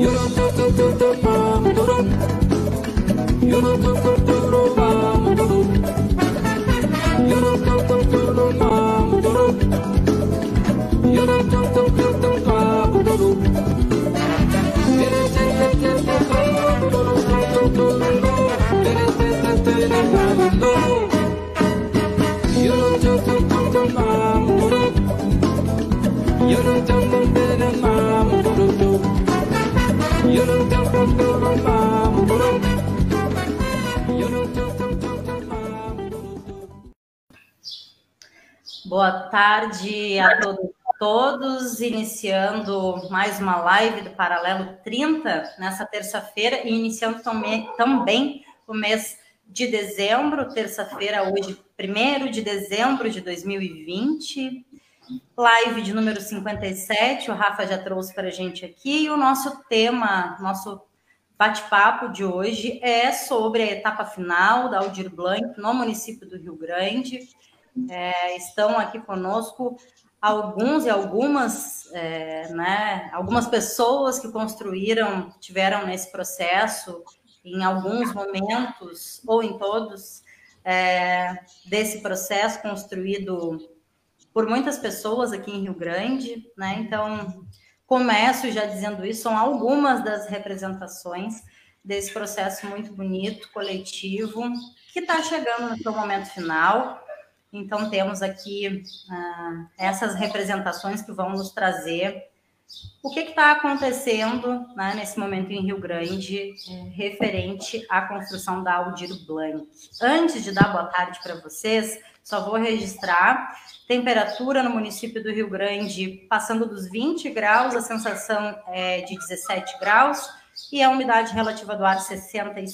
You don't Boa tarde a todos, todos, iniciando mais uma live do Paralelo 30 nessa terça-feira e iniciando também, o mês de dezembro, terça-feira, hoje, 1 de dezembro de 2020, live de número 57, o Rafa já trouxe para a gente aqui, e o nosso tema, nosso bate-papo de hoje é sobre a etapa final da Aldir Blanc no município do Rio Grande. É, estão aqui conosco alguns e algumas, é, né, algumas pessoas que construíram, tiveram nesse processo em alguns momentos, ou em todos, é, desse processo construído por muitas pessoas aqui em Rio Grande, né? Então, começo já dizendo isso, são algumas das representações desse processo muito bonito, coletivo, que está chegando no seu momento final. Então, temos aqui ah, essas representações que vão nos trazer o que está acontecendo né, nesse momento em Rio Grande, é, referente à construção da Aldir Blanc? Antes de dar boa tarde para vocês, só vou registrar temperatura no município do Rio Grande passando dos 20 graus, a sensação é de 17 graus e a umidade relativa do ar 66%.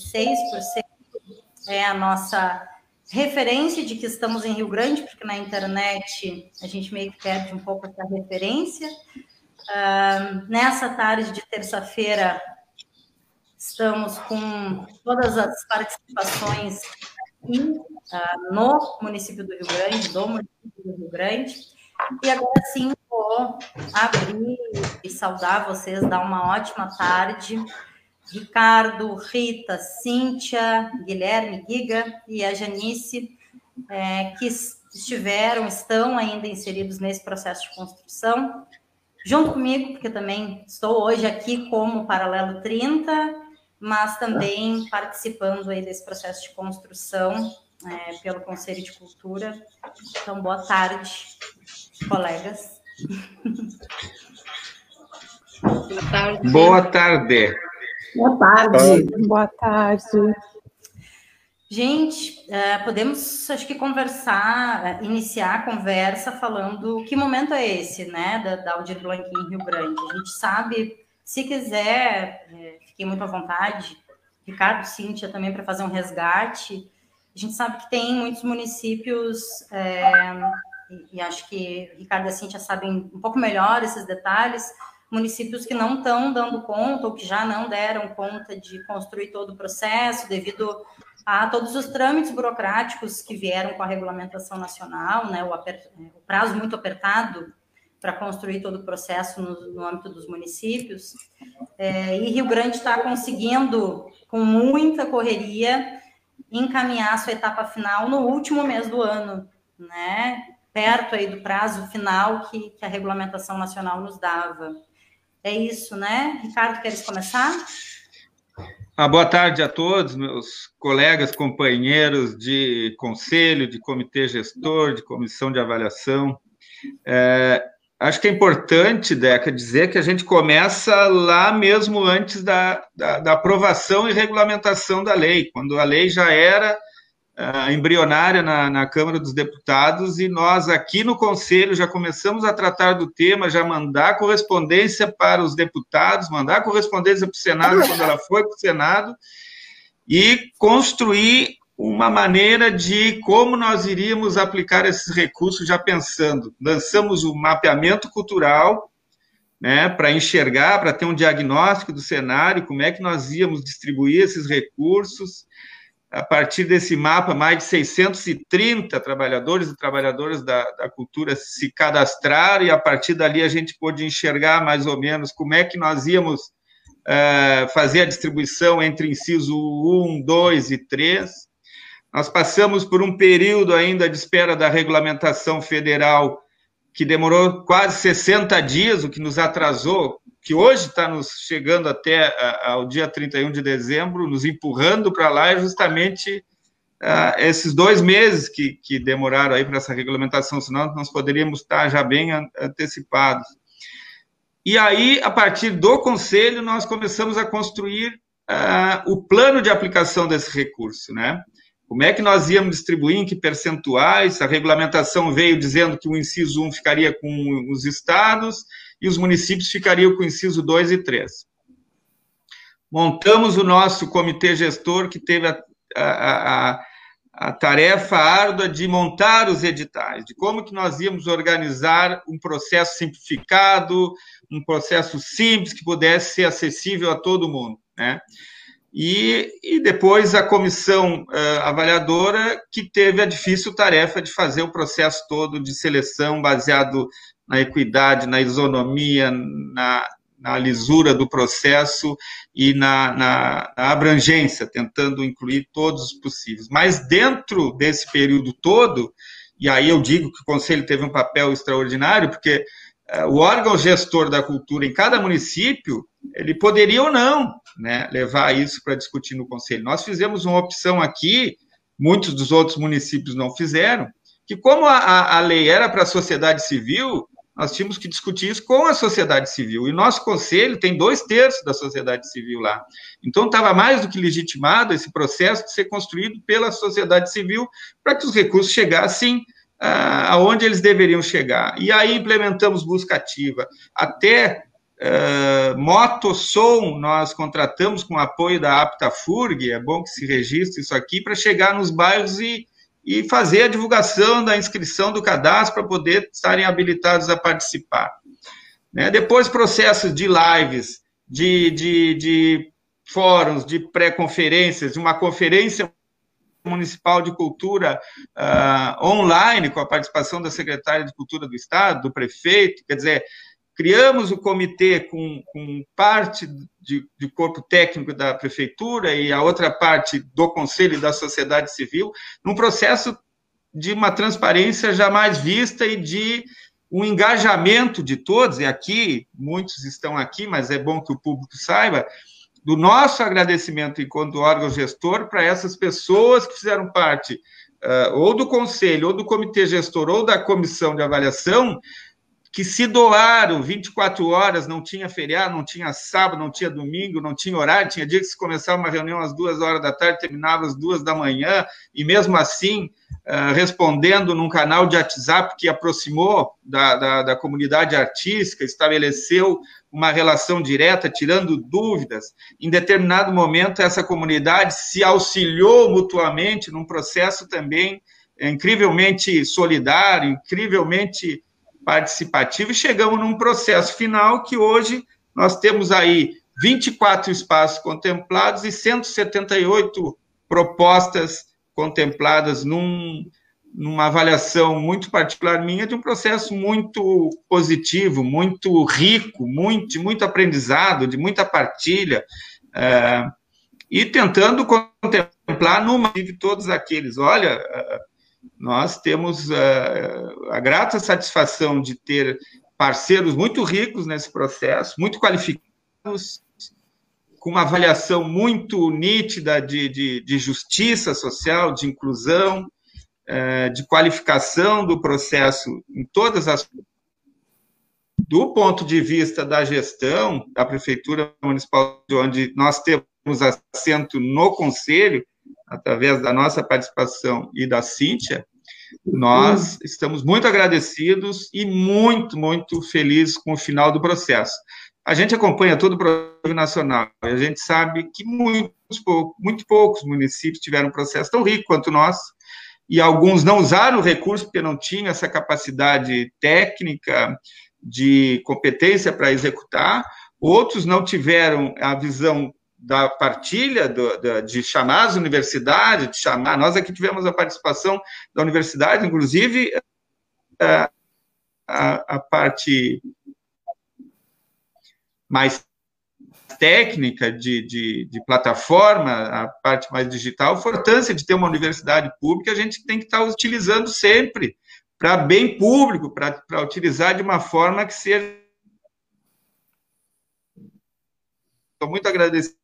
É a nossa referência de que estamos em Rio Grande, porque na internet a gente meio que perde um pouco essa referência. Uh, nessa tarde de terça-feira, estamos com todas as participações uh, no município do Rio Grande, do município do Rio Grande. E agora sim vou abrir e saudar vocês, dar uma ótima tarde. Ricardo, Rita, Cíntia, Guilherme, Giga e a Janice, é, que estiveram, estão ainda inseridos nesse processo de construção junto comigo, porque também estou hoje aqui como Paralelo 30, mas também participando aí desse processo de construção é, pelo Conselho de Cultura. Então, boa tarde, colegas. Boa tarde. Boa tarde. Boa tarde. Boa tarde. Gente, é, podemos, acho que, conversar, é, iniciar a conversa falando que momento é esse, né, da, da Aldir Blanc em Rio Grande. A gente sabe, se quiser, é, fiquei muito à vontade, Ricardo, Cíntia também, para fazer um resgate. A gente sabe que tem muitos municípios, é, e, e, acho que Ricardo e a Cíntia sabem um pouco melhor esses detalhes, municípios que não estão dando conta ou que já não deram conta de construir todo o processo devido a todos os trâmites burocráticos que vieram com a regulamentação nacional, né, o, aper, o prazo muito apertado para construir todo o processo no, no âmbito dos municípios. É, e Rio Grande está conseguindo, com muita correria, encaminhar sua etapa final no último mês do ano, né? Perto aí do prazo final que, que a regulamentação nacional nos dava. É isso, né? Ricardo, queres começar? Ah, boa tarde a todos, meus colegas, companheiros de conselho, de comitê gestor, de comissão de avaliação. É, acho que é importante, Deca, dizer que a gente começa lá mesmo antes da, da, da aprovação e regulamentação da lei, quando a lei já era uh, embrionária na, na, Câmara dos Deputados e nós aqui no Conselho já começamos a tratar do tema, já mandar correspondência para os deputados, mandar correspondência para o Senado quando ela foi para o Senado e construir uma maneira de como nós iríamos aplicar esses recursos já pensando. Lançamos o mapeamento cultural, né, para enxergar, para ter um diagnóstico do cenário, como é que nós íamos distribuir esses recursos, a partir desse mapa, mais de 630 trabalhadores e trabalhadoras da, da, cultura se cadastraram, e a partir dali a gente pôde enxergar mais ou menos como é que nós íamos uh, fazer a distribuição entre inciso 1, 2 e 3. Nós passamos por um período ainda de espera da regulamentação federal que demorou quase 60 dias, o que nos atrasou, que hoje está nos chegando até ao dia 31 de dezembro, nos empurrando para lá, é justamente uh, esses dois meses que, que demoraram aí para essa regulamentação, senão nós poderíamos estar já bem antecipados. E aí, a partir do conselho, nós começamos a construir uh, o plano de aplicação desse recurso, né? Como é que nós íamos distribuir, em que percentuais? A regulamentação veio dizendo que o inciso 1 ficaria com os estados e os municípios ficariam com o inciso 2 e 3. Montamos o nosso comitê gestor, que teve a, a, a, a tarefa árdua de montar os editais, de como que nós íamos organizar um processo simplificado, um processo simples que pudesse ser acessível a todo mundo, né? E, e depois a comissão uh, avaliadora, que teve a difícil tarefa de fazer o processo todo de seleção baseado na equidade, na isonomia, na, na lisura do processo e na, na, na, abrangência, tentando incluir todos os possíveis. Mas dentro desse período todo, e aí eu digo que o Conselho teve um papel extraordinário, porque uh, o órgão gestor da cultura em cada município, ele poderia ou não né, levar isso para discutir no Conselho. Nós fizemos uma opção aqui, muitos dos outros municípios não fizeram, que como a, a lei era para a sociedade civil, nós tínhamos que discutir isso com a sociedade civil. E nosso conselho tem dois terços da sociedade civil lá. Então, estava mais do que legitimado esse processo de ser construído pela sociedade civil para que os recursos chegassem ah, aonde eles deveriam chegar. E aí implementamos busca ativa. Até Uh, moto som nós contratamos com apoio da Aptafurg, é bom que se registre isso aqui, para chegar nos bairros e, e fazer a divulgação da inscrição do cadastro para poder estarem habilitados a participar. Né? Depois, processos de lives, de, de, de fóruns, de pré-conferências, uma conferência municipal de cultura uh, online, com a participação da secretária de Cultura do Estado, do prefeito, quer dizer, criamos o comitê com, com parte de, de, corpo técnico da prefeitura e a outra parte do conselho e da sociedade civil, num processo de uma transparência jamais vista e de um engajamento de todos, e aqui, muitos estão aqui, mas é bom que o público saiba, do nosso agradecimento enquanto órgão gestor para essas pessoas que fizeram parte uh, ou do conselho, ou do comitê gestor, ou da comissão de avaliação, que se doaram 24 horas, não tinha feriado, não tinha sábado, não tinha domingo, não tinha horário, tinha dia que se começava uma reunião às duas horas da tarde, terminava às duas da manhã, e mesmo assim, uh, respondendo num canal de WhatsApp que aproximou da, da, da comunidade artística, estabeleceu uma relação direta, tirando dúvidas. Em determinado momento, essa comunidade se auxiliou mutuamente num processo também é, incrivelmente solidário, incrivelmente participativo e chegamos num processo final que hoje nós temos aí 24 espaços contemplados e 178 propostas contempladas num, numa avaliação muito particular minha de um processo muito positivo, muito rico, muito, muito aprendizado, de muita partilha, é, e tentando contemplar numa de todos aqueles. Olha, nós temos uh, a grata satisfação de ter parceiros muito ricos nesse processo, muito qualificados, com uma avaliação muito nítida de, de, de justiça social, de inclusão, uh, de qualificação do processo em todas as. Do ponto de vista da gestão da Prefeitura Municipal, onde nós temos assento no Conselho, através da nossa participação e da Cíntia, nós estamos muito agradecidos e muito, muito felizes com o final do processo. A gente acompanha todo o processo nacional e a gente sabe que muitos, muito poucos municípios tiveram um processo tão rico quanto nós, e alguns não usaram o recurso porque não tinham essa capacidade técnica de competência para executar, outros não tiveram a visão da partilha do, da, de chamar as universidades, de chamar. Nós aqui tivemos a participação da universidade, inclusive a, a, a parte mais técnica de, de, de, plataforma, a parte mais digital, a importância de ter uma universidade pública, a gente tem que estar utilizando sempre para bem público, para utilizar de uma forma que seja. Estou muito agradecido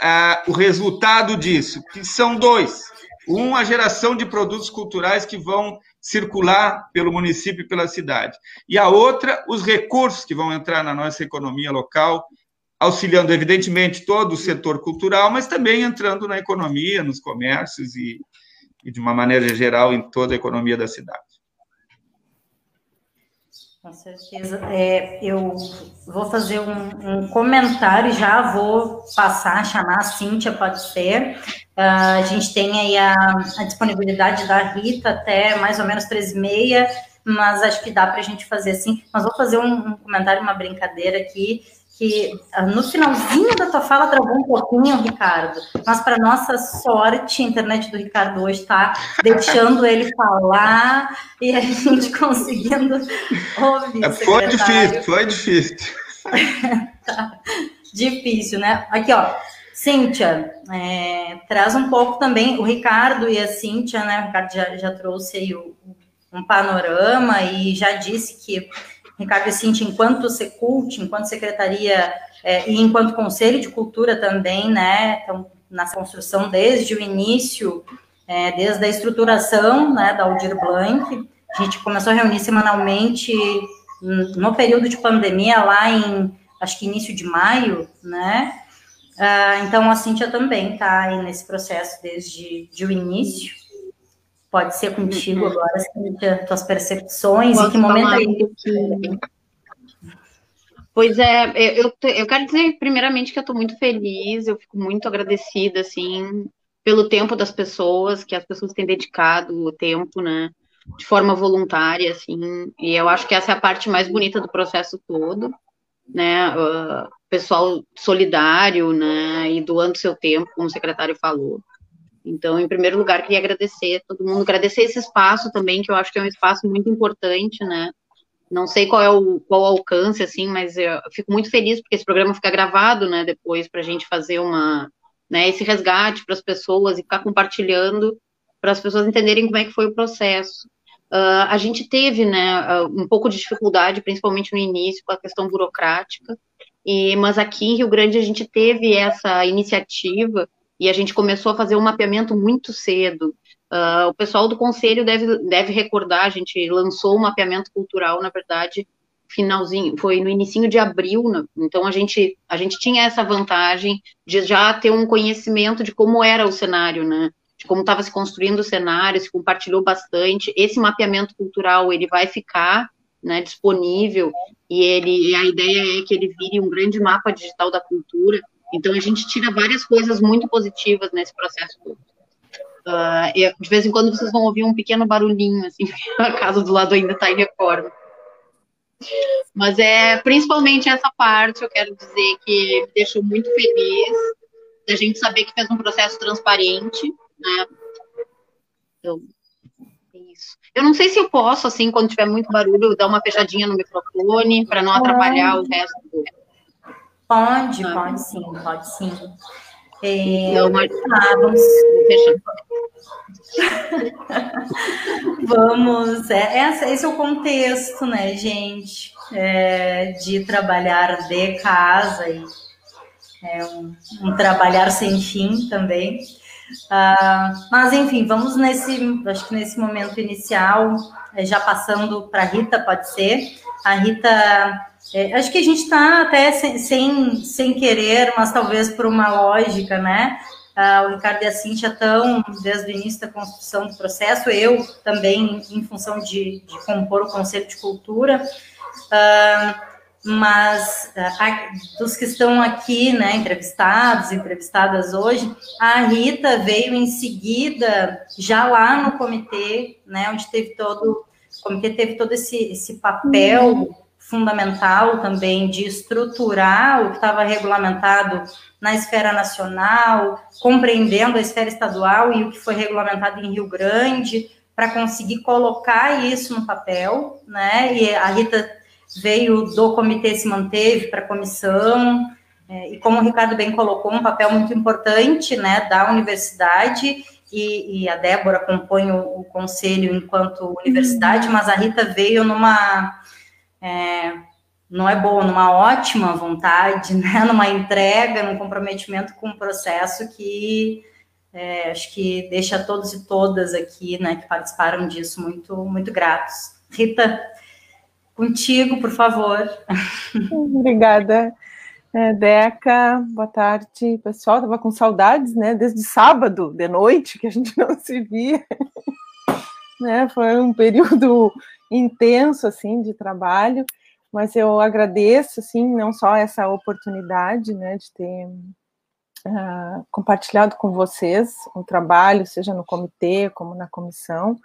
ah, o resultado disso, que são dois. Um, a geração de produtos culturais que vão circular pelo município e pela cidade. E a outra, os recursos que vão entrar na nossa economia local, auxiliando, evidentemente, todo o setor cultural, mas também entrando na economia, nos comércios e, e de uma maneira geral, em toda a economia da cidade. Com certeza. É, eu vou fazer um, um, comentário já vou passar, chamar a Cíntia, pode ser. Uh, a gente tem aí a, a, disponibilidade da Rita até mais ou menos três e meia, mas acho que dá para a gente fazer assim. Mas vou fazer um, um comentário, uma brincadeira aqui que ah, no finalzinho da tua fala travou um pouquinho, Ricardo, mas para nossa sorte, a internet do Ricardo hoje está deixando ele falar e a gente conseguindo ouvir. É, foi difícil, foi difícil. tá. Difícil, né? Aqui, ó. Cíntia, é, traz um pouco também, o Ricardo e a Cíntia, né? O Ricardo já, já trouxe aí o, um panorama e já disse que Ricardo Cinti, enquanto Secult, enquanto secretaria é, e enquanto Conselho de Cultura também, né, então, na construção desde o início, é, desde a estruturação né, da Aldir Blanc, a gente começou a reunir semanalmente no período de pandemia, lá em, acho que início de maio, né, ah, então a Cíntia também está aí nesse processo desde de o início, Pode ser contigo uhum. agora, Cíntia, tuas percepções, Posso em que momento aí? Um pois é, eu, eu quero dizer primeiramente que eu estou muito feliz, eu fico muito agradecida, assim, pelo tempo das pessoas, que as pessoas têm dedicado o tempo, né, de forma voluntária, assim, e eu acho que essa é a parte mais bonita do processo todo, né, uh, pessoal solidário, né, e doando seu tempo, como o secretário falou. Então, em primeiro lugar, queria agradecer todo mundo, agradecer esse espaço também, que eu acho que é um espaço muito importante, né? Não sei qual é o, qual alcance, assim, mas eu fico muito feliz porque esse programa fica gravado, né, depois, para a gente fazer uma, né, esse resgate para as pessoas e ficar compartilhando para as pessoas entenderem como é que foi o processo. Uh, a gente teve, né, um pouco de dificuldade, principalmente no início, com a questão burocrática, e, mas aqui em Rio Grande a gente teve essa iniciativa e a gente começou a fazer um mapeamento muito cedo. Uh, o pessoal do conselho deve, deve recordar, a gente lançou o um mapeamento cultural, na verdade, finalzinho, foi no início de abril, né? então a gente, a gente tinha essa vantagem de já ter um conhecimento de como era o cenário, né, de como estava se construindo o cenário, se compartilhou bastante, esse mapeamento cultural, ele vai ficar, né, disponível, e ele, a ideia é que ele vire um grande mapa digital da cultura, então, a gente tira várias coisas muito positivas nesse processo todo. Uh, eu, de vez em quando vocês vão ouvir um pequeno barulhinho, assim, a casa do lado ainda está em reforma. Mas é principalmente essa parte, eu quero dizer que me deixou muito feliz da gente saber que fez um processo transparente, né? Então, é isso. Eu não sei se eu posso, assim, quando tiver muito barulho, dar uma fechadinha no microfone para não atrapalhar o resto do Pode, ah, pode sim, pode sim. É, não, mas... vamos vamos, é, essa, esse é o contexto, né, gente, é, de trabalhar de casa e é um, um trabalhar sem fim também. Ah, mas enfim, vamos nesse, acho que nesse momento inicial, é, já passando para a Rita, pode ser. A Rita é, acho que a gente está até sem, sem, sem, querer, mas talvez por uma lógica, né? Ah, o Ricardo e a Cintia estão desde o início da construção do processo, eu também, em função de, de compor o Conselho de Cultura, ah, mas ah, dos que estão aqui, né, entrevistados, entrevistadas hoje, a Rita veio em seguida, já lá no comitê, né, onde teve todo, o comitê teve todo esse, esse papel fundamental também de estruturar o que estava regulamentado na esfera nacional, compreendendo a esfera estadual e o que foi regulamentado em Rio Grande, para conseguir colocar isso no papel, né? E a Rita veio do comitê, se manteve para a comissão, é, e como o Ricardo bem colocou, um papel muito importante né, da universidade, e, e a Débora compõe o, o, conselho enquanto universidade, uhum. mas a Rita veio numa. É, não é boa, numa ótima vontade, né, numa entrega, num comprometimento com o processo que é, acho que deixa todos e todas aqui, né, que participaram disso, muito, muito gratos. Rita, contigo, por favor. Obrigada. É, Deca, boa tarde, pessoal. Estava com saudades, né? Desde sábado de noite que a gente não se via. né? Foi um período intenso assim de trabalho, mas eu agradeço assim não só essa oportunidade, né, de ter uh, compartilhado com vocês o trabalho, seja no comitê como na comissão,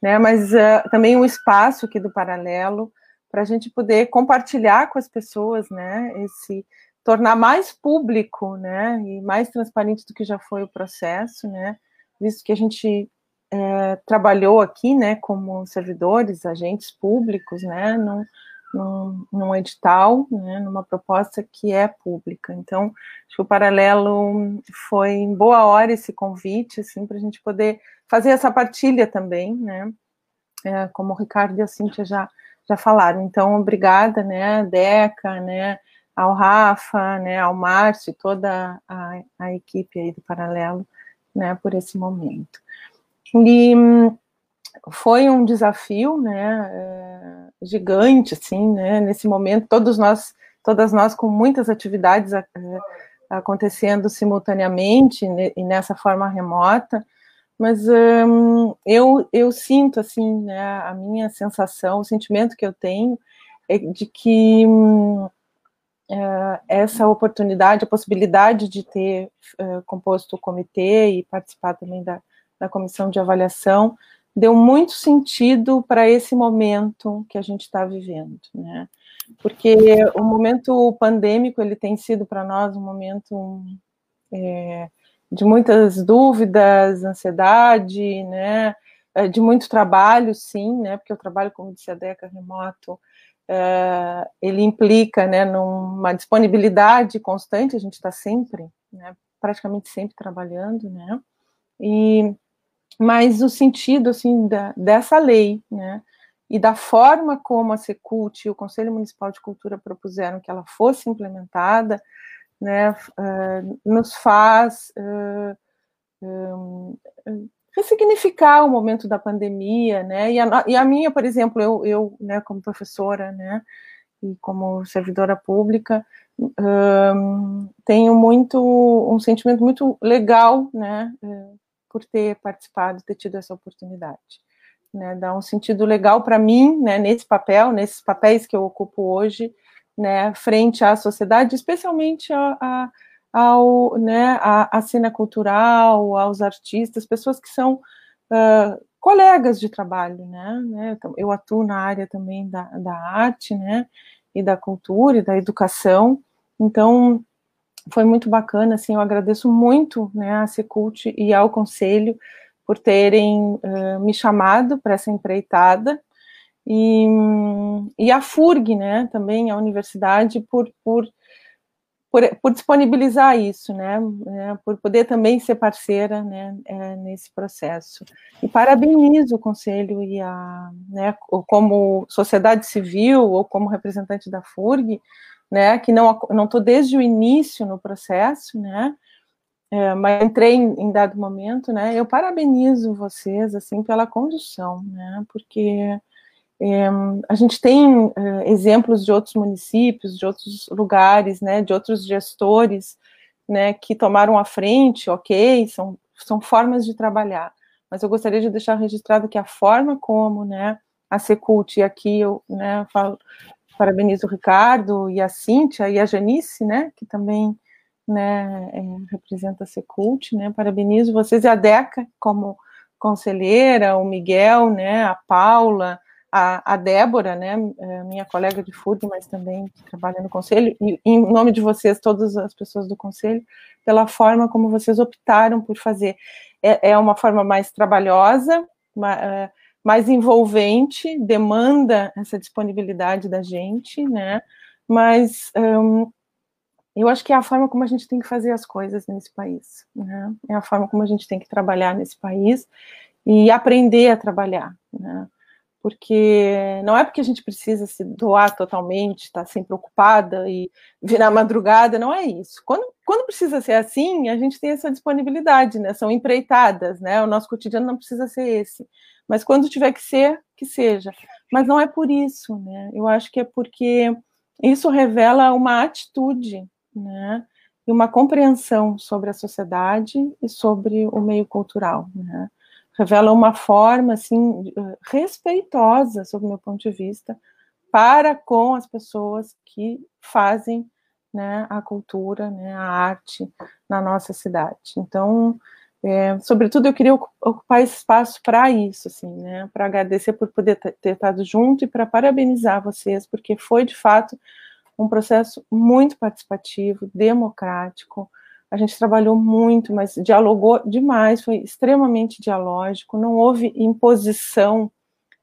né, mas uh, também um espaço aqui do Paralelo para a gente poder compartilhar com as pessoas, né, esse tornar mais público, né, e mais transparente do que já foi o processo, né, visto que a gente é, trabalhou aqui, né, como servidores, agentes públicos, né, num, num, num edital, né, numa proposta que é pública. Então, acho que o paralelo foi em boa hora esse convite, assim, para a gente poder fazer essa partilha também, né, é, como o Ricardo e a Cíntia já já falaram. Então, obrigada, né, Deca, né, ao Rafa, né, ao Márcio, toda a, a equipe aí do Paralelo, né, por esse momento. E foi um desafio, né, é, gigante, assim, né, nesse momento, todos nós, todas nós com muitas atividades é, acontecendo simultaneamente e nessa forma remota, mas um, eu, eu sinto, assim, né, a minha sensação, o sentimento que eu tenho é de que um, uh, essa oportunidade, a possibilidade de ter uh, composto o comitê e participar também da, da comissão de avaliação, deu muito sentido para esse momento que a gente está vivendo, né? Porque o momento pandêmico ele tem sido para nós um momento é, de muitas dúvidas, ansiedade, né? De muito trabalho, sim, né? Porque o trabalho, como disse a Deca, remoto, uh, ele implica né, numa disponibilidade constante, a gente está sempre, né, praticamente sempre trabalhando, né, e, mas o sentido, assim, da, dessa lei, né, e da forma como a Secult e o Conselho Municipal de Cultura propuseram que ela fosse implementada, né, uh, nos faz uh, um, ressignificar o momento da pandemia, né? E a, e a minha, por exemplo, eu, eu, né, como professora, né, e como servidora pública, um, tenho muito um sentimento muito legal, né, eh, por ter participado, ter tido essa oportunidade, né? Dá um sentido legal para mim, né, nesse papel, nesses papéis que eu ocupo hoje, né, frente à sociedade, especialmente a, a ao, né, à, cena cultural, aos artistas, pessoas que são uh, colegas de trabalho, né, né, então, eu atuo na área também da, da arte, né, e da cultura e da educação, então foi muito bacana, assim, eu agradeço muito, né, à Secult e ao Conselho por terem uh, me chamado para essa empreitada, e, e a FURG, né, também a universidade, por, por por, por disponibilizar isso, né, né, por poder também ser parceira, né, é, nesse processo. E parabenizo o Conselho e a, né, como sociedade civil ou como representante da FURG, né, que não não estou desde o início no processo, né, é, mas entrei em, em, dado momento, né, eu parabenizo vocês, assim, pela condução, né, porque é, a gente tem é, exemplos de outros municípios, de outros lugares, né, de outros gestores, né, que tomaram a frente, ok, são, são formas de trabalhar, mas eu gostaria de deixar registrado que a forma como, né, a Secult, e aqui eu, né, falo, parabenizo o Ricardo e a Cíntia e a Janice, né, que também, né, é, representa a Secult, né, parabenizo vocês e a Deca como conselheira, o Miguel, né, a Paula, a, a Débora, né, é, minha colega de FURG, mas também que trabalha no Conselho, e em nome de vocês, todas as pessoas do Conselho, pela forma como vocês optaram por fazer. É, é uma forma mais trabalhosa, uma, é, mais envolvente, demanda essa disponibilidade da gente, né? Mas um, eu acho que é a forma como a gente tem que fazer as coisas nesse país, né? É a forma como a gente tem que trabalhar nesse país e aprender a trabalhar, né? Porque não é porque a gente precisa se doar totalmente, estar tá sempre ocupada e virar madrugada, não é isso. Quando, quando precisa ser assim, a gente tem essa disponibilidade, né? São empreitadas, né? O nosso cotidiano não precisa ser esse. Mas quando tiver que ser, que seja. Mas não é por isso, né? Eu acho que é porque isso revela uma atitude, né? E uma compreensão sobre a sociedade e sobre o meio cultural, né? Revela uma forma, assim, respeitosa, sob o meu ponto de vista, para com as pessoas que fazem né, a cultura, né, a arte na nossa cidade. Então, é, sobretudo, eu queria ocupar esse espaço para isso, assim, né, para agradecer por poder ter estado junto e para parabenizar vocês, porque foi, de fato, um processo muito participativo, democrático. A gente trabalhou muito, mas dialogou demais, foi extremamente dialógico, não houve imposição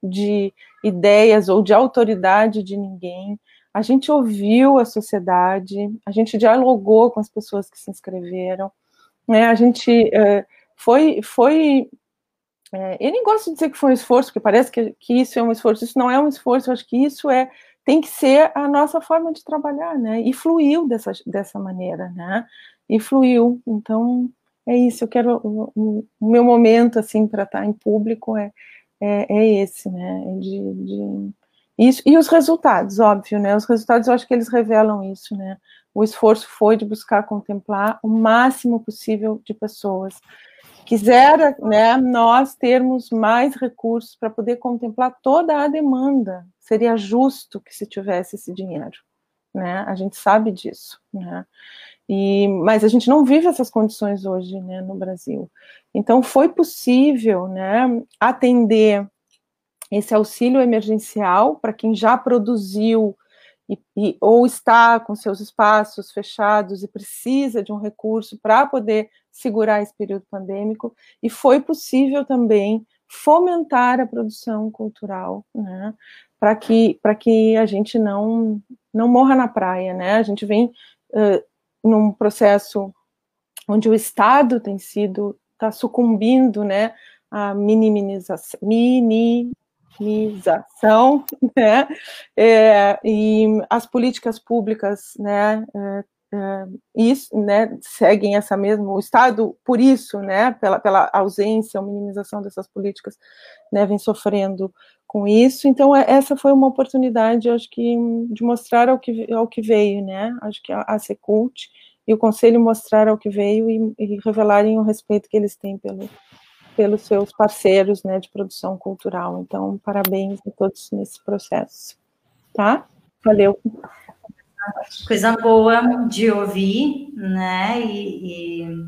de ideias ou de autoridade de ninguém. A gente ouviu a sociedade, a gente dialogou com as pessoas que se inscreveram, né? A gente é, foi, foi é, eu nem gosto de dizer que foi um esforço, porque parece que, que isso é um esforço. Isso não é um esforço. Eu acho que isso é tem que ser a nossa forma de trabalhar, né? E fluiu dessa, dessa maneira, né? E fluiu. Então é isso. Eu quero o, o meu momento assim para estar em público é, é, é esse, né? De, de isso, e os resultados, óbvio, né? Os resultados eu acho que eles revelam isso, né? O esforço foi de buscar contemplar o máximo possível de pessoas. Quisera, né, nós termos mais recursos para poder contemplar toda a demanda. Seria justo que se tivesse esse dinheiro, né? A gente sabe disso, né? E, mas a gente não vive essas condições hoje, né, no Brasil. Então foi possível, né, atender esse auxílio emergencial para quem já produziu e, e, ou está com seus espaços fechados e precisa de um recurso para poder segurar esse período pandêmico, e foi possível também fomentar a produção cultural, né, para que, que a gente não, não morra na praia, né, a gente vem uh, num processo onde o Estado tem sido, está sucumbindo, né, a minimização, mini, minimização, né, é, e as políticas públicas, né, é, é, isso, né, seguem essa mesma, o Estado, por isso, né, pela, pela ausência ou minimização dessas políticas, né, vem sofrendo com isso, então é, essa foi uma oportunidade, acho que, de mostrar ao que, ao que veio, né, acho que a, Secult e o Conselho mostrar ao que veio e, e revelarem o respeito que eles têm pelo, pelos seus parceiros né, de produção cultural. Então, parabéns a todos nesse processo. Tá? Valeu. Coisa boa de ouvir, né? E, e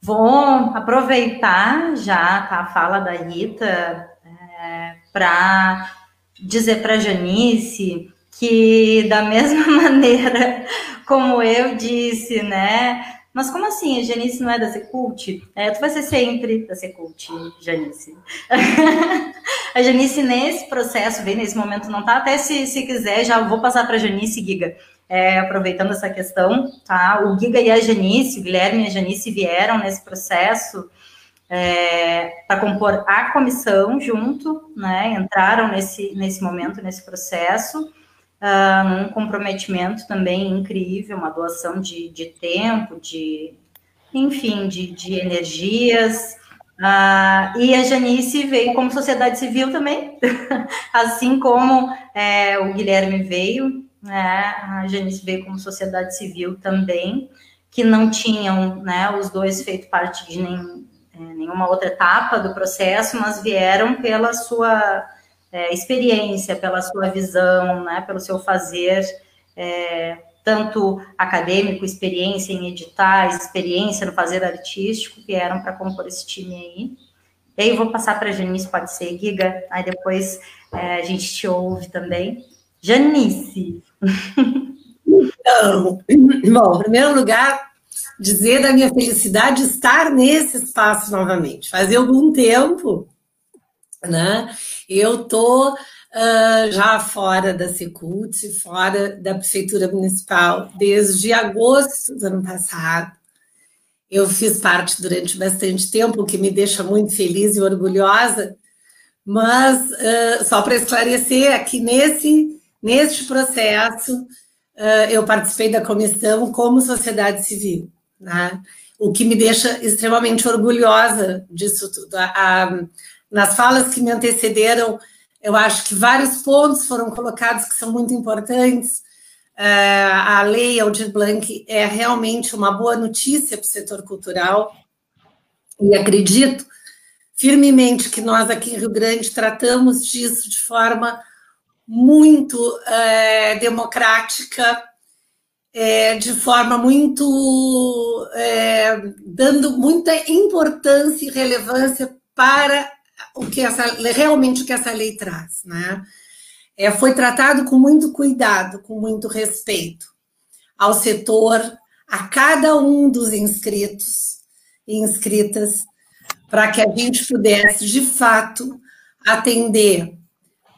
vou aproveitar já tá, a fala da Rita é, para dizer para Janice que da mesma maneira como eu disse, né? Mas como assim? A Janice não é da Secult? É, tu vai ser sempre da Secult, Janice. a Janice, nesse processo, vem nesse momento, não tá? Até se, se quiser, já vou passar para Janice, Giga. É, aproveitando essa questão, tá? O Giga e a Janice, o Guilherme e a Janice vieram nesse processo é, para compor a comissão junto, né? Entraram nesse, nesse momento, nesse processo num comprometimento também incrível, uma doação de, de tempo, de, enfim, de, de energias. Uh, e a Janice veio como sociedade civil também, assim como é, o Guilherme veio, né, a Janice veio como sociedade civil também, que não tinham né, os dois feito parte de nem, é, nenhuma outra etapa do processo, mas vieram pela sua é, experiência, pela sua visão, né, pelo seu fazer, é, tanto acadêmico, experiência em editais, experiência no fazer artístico, vieram para compor esse time aí. E aí eu vou passar para a Janice, pode ser, Giga, aí depois é, a gente te ouve também. Janice! Então, bom, em primeiro lugar, dizer da minha felicidade de estar nesse espaço novamente. Fazia algum tempo né? Eu tô uh, já fora da Secult, fora da prefeitura municipal desde agosto do ano passado. Eu fiz parte durante bastante tempo, o que me deixa muito feliz e orgulhosa. Mas uh, só para esclarecer, aqui nesse neste processo eu participei da comissão como sociedade civil, né? O que me deixa extremamente orgulhosa disso tudo. A, nas falas que me antecederam, eu acho que vários pontos foram colocados que são muito importantes. Uh, a lei Aldir Blanc é realmente uma boa notícia para o setor cultural, e acredito firmemente que nós aqui em Rio Grande tratamos disso de forma muito é, democrática, é, de forma muito. É, dando muita importância e relevância para o que essa realmente o que essa lei traz, né? É, foi tratado com muito cuidado, com muito respeito ao setor, a cada um dos inscritos e inscritas, para que a gente pudesse, de fato, atender,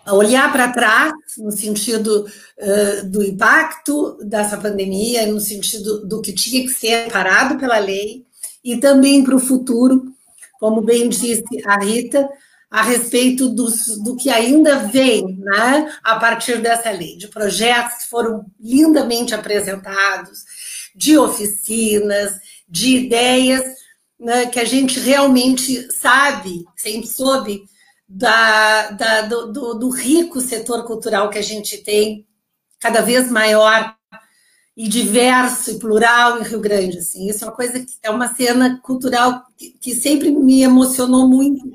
olhar para trás, no sentido uh, do impacto dessa pandemia, no sentido do que tinha que ser parado pela lei, e também para o futuro, como bem disse a Rita, a respeito do, do que ainda vem né, a partir dessa lei, de projetos que foram lindamente apresentados, de oficinas, de ideias né, que a gente realmente sabe, sempre soube, da, da do, do, do rico setor cultural que a gente tem, cada vez maior e diverso e plural em Rio Grande. Assim. Isso é uma coisa que é uma cena cultural que, que sempre me emocionou muito,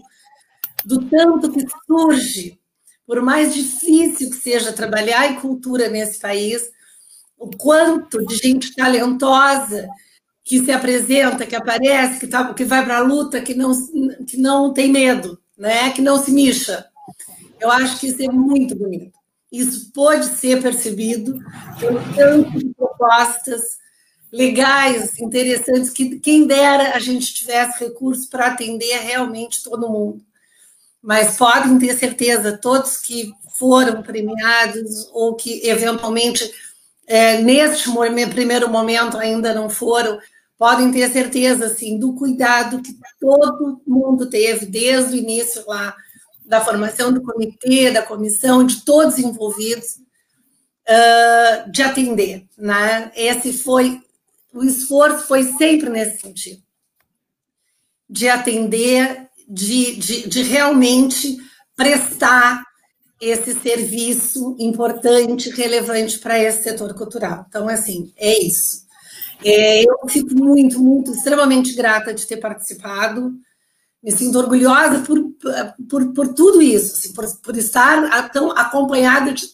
do tanto que surge, por mais difícil que seja trabalhar em cultura nesse país, o quanto de gente talentosa que se apresenta, que aparece, que, tá, que vai para a luta, que não, que não tem medo, né? que não se mixa. Eu acho que isso é muito bonito. Isso pode ser percebido por tanto de propostas legais, interessantes, que quem dera a gente tivesse recursos para atender realmente todo mundo. Mas podem ter certeza, todos que foram premiados ou que eventualmente é, neste primeiro momento ainda não foram, podem ter certeza assim do cuidado que todo mundo teve desde o início lá da formação do comitê, da comissão, de todos envolvidos, uh, de atender, né? Esse foi o esforço foi sempre nesse sentido, de atender, de, de, de realmente prestar esse serviço importante, relevante para esse setor cultural. Então, assim, é isso. É, eu fico muito, muito, extremamente grata de ter participado. Me sinto orgulhosa por, por, por tudo isso, assim, por, por estar tão acompanhada, de,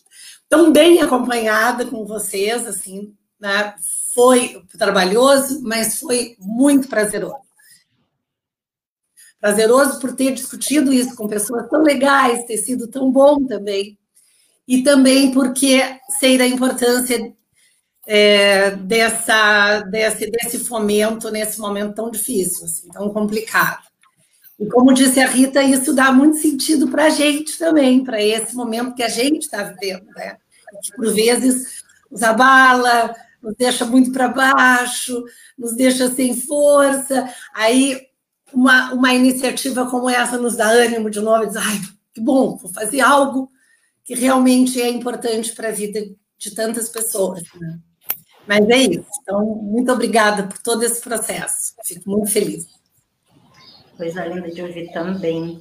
tão bem acompanhada com vocês, assim, né? Foi trabalhoso, mas foi muito prazeroso. Prazeroso por ter discutido isso com pessoas tão legais, ter sido tão bom também. E também porque sei da importância é, dessa, desse, desse fomento nesse momento tão difícil, assim, tão complicado. E como disse a Rita, isso dá muito sentido para a gente também, para esse momento que a gente está vivendo, né? Por vezes nos abala, nos deixa muito para baixo, nos deixa sem força. Aí uma, uma iniciativa como essa nos dá ânimo de novo e diz, ai, que bom, vou fazer algo que realmente é importante para a vida de tantas pessoas. Né? Mas é isso. Então, muito obrigada por todo esse processo. Fico muito feliz. Coisa linda de ouvir também.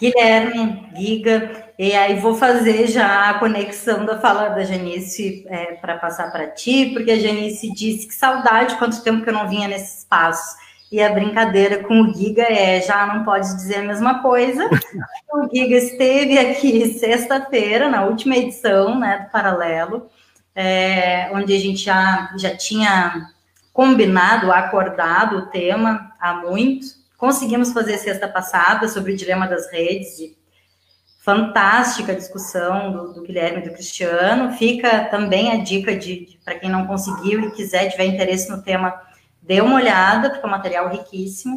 Guilherme, Giga, e aí vou fazer já a conexão da fala da Janice é, para passar para ti, porque a Janice disse que saudade, quanto tempo que eu não vinha nesse espaço. E a brincadeira com o Giga é, já não pode dizer a mesma coisa. o Giga esteve aqui sexta-feira, na última edição né, do Paralelo, é, onde a gente já, já tinha combinado, acordado o tema há muito. Conseguimos fazer sexta passada sobre o dilema das redes, e fantástica discussão do, do Guilherme e do Cristiano. Fica também a dica de, de para quem não conseguiu e quiser, tiver interesse no tema, dê uma olhada, porque é um material riquíssimo.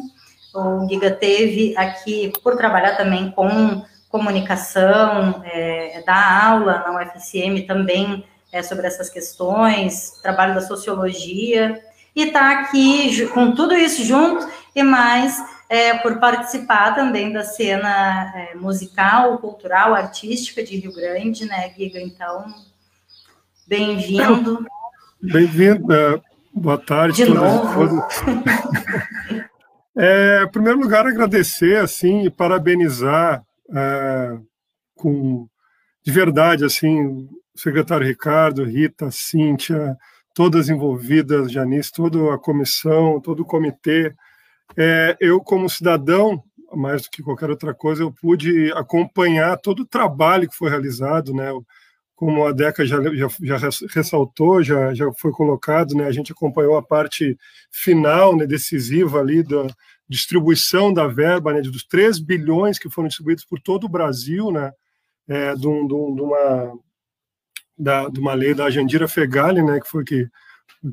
o Giga teve aqui por trabalhar também com comunicação, é, dar aula na UFSM também é, sobre essas questões, trabalho da sociologia, e está aqui com tudo isso junto e mais é, por participar também da cena é, musical, cultural, artística de Rio Grande, né, Giga? Então, bem-vindo. É, boa tarde. De novo. É, em primeiro lugar, agradecer, assim, e parabenizar é, com, de verdade, assim, o secretário Ricardo, Rita, Cíntia, todas envolvidas, Janice, toda a comissão, todo o comitê. É, eu, como cidadão, mais do que qualquer outra coisa, eu pude acompanhar todo o trabalho que foi realizado, né? Como a Deca já, já, já ressaltou, já, já foi colocado, né? A gente acompanhou a parte final, né, decisiva ali da distribuição da verba, né, dos 3 bilhões que foram distribuídos por todo o Brasil, né? É, de, um, de, uma da, de uma lei da Jandira Fegali, né, que foi que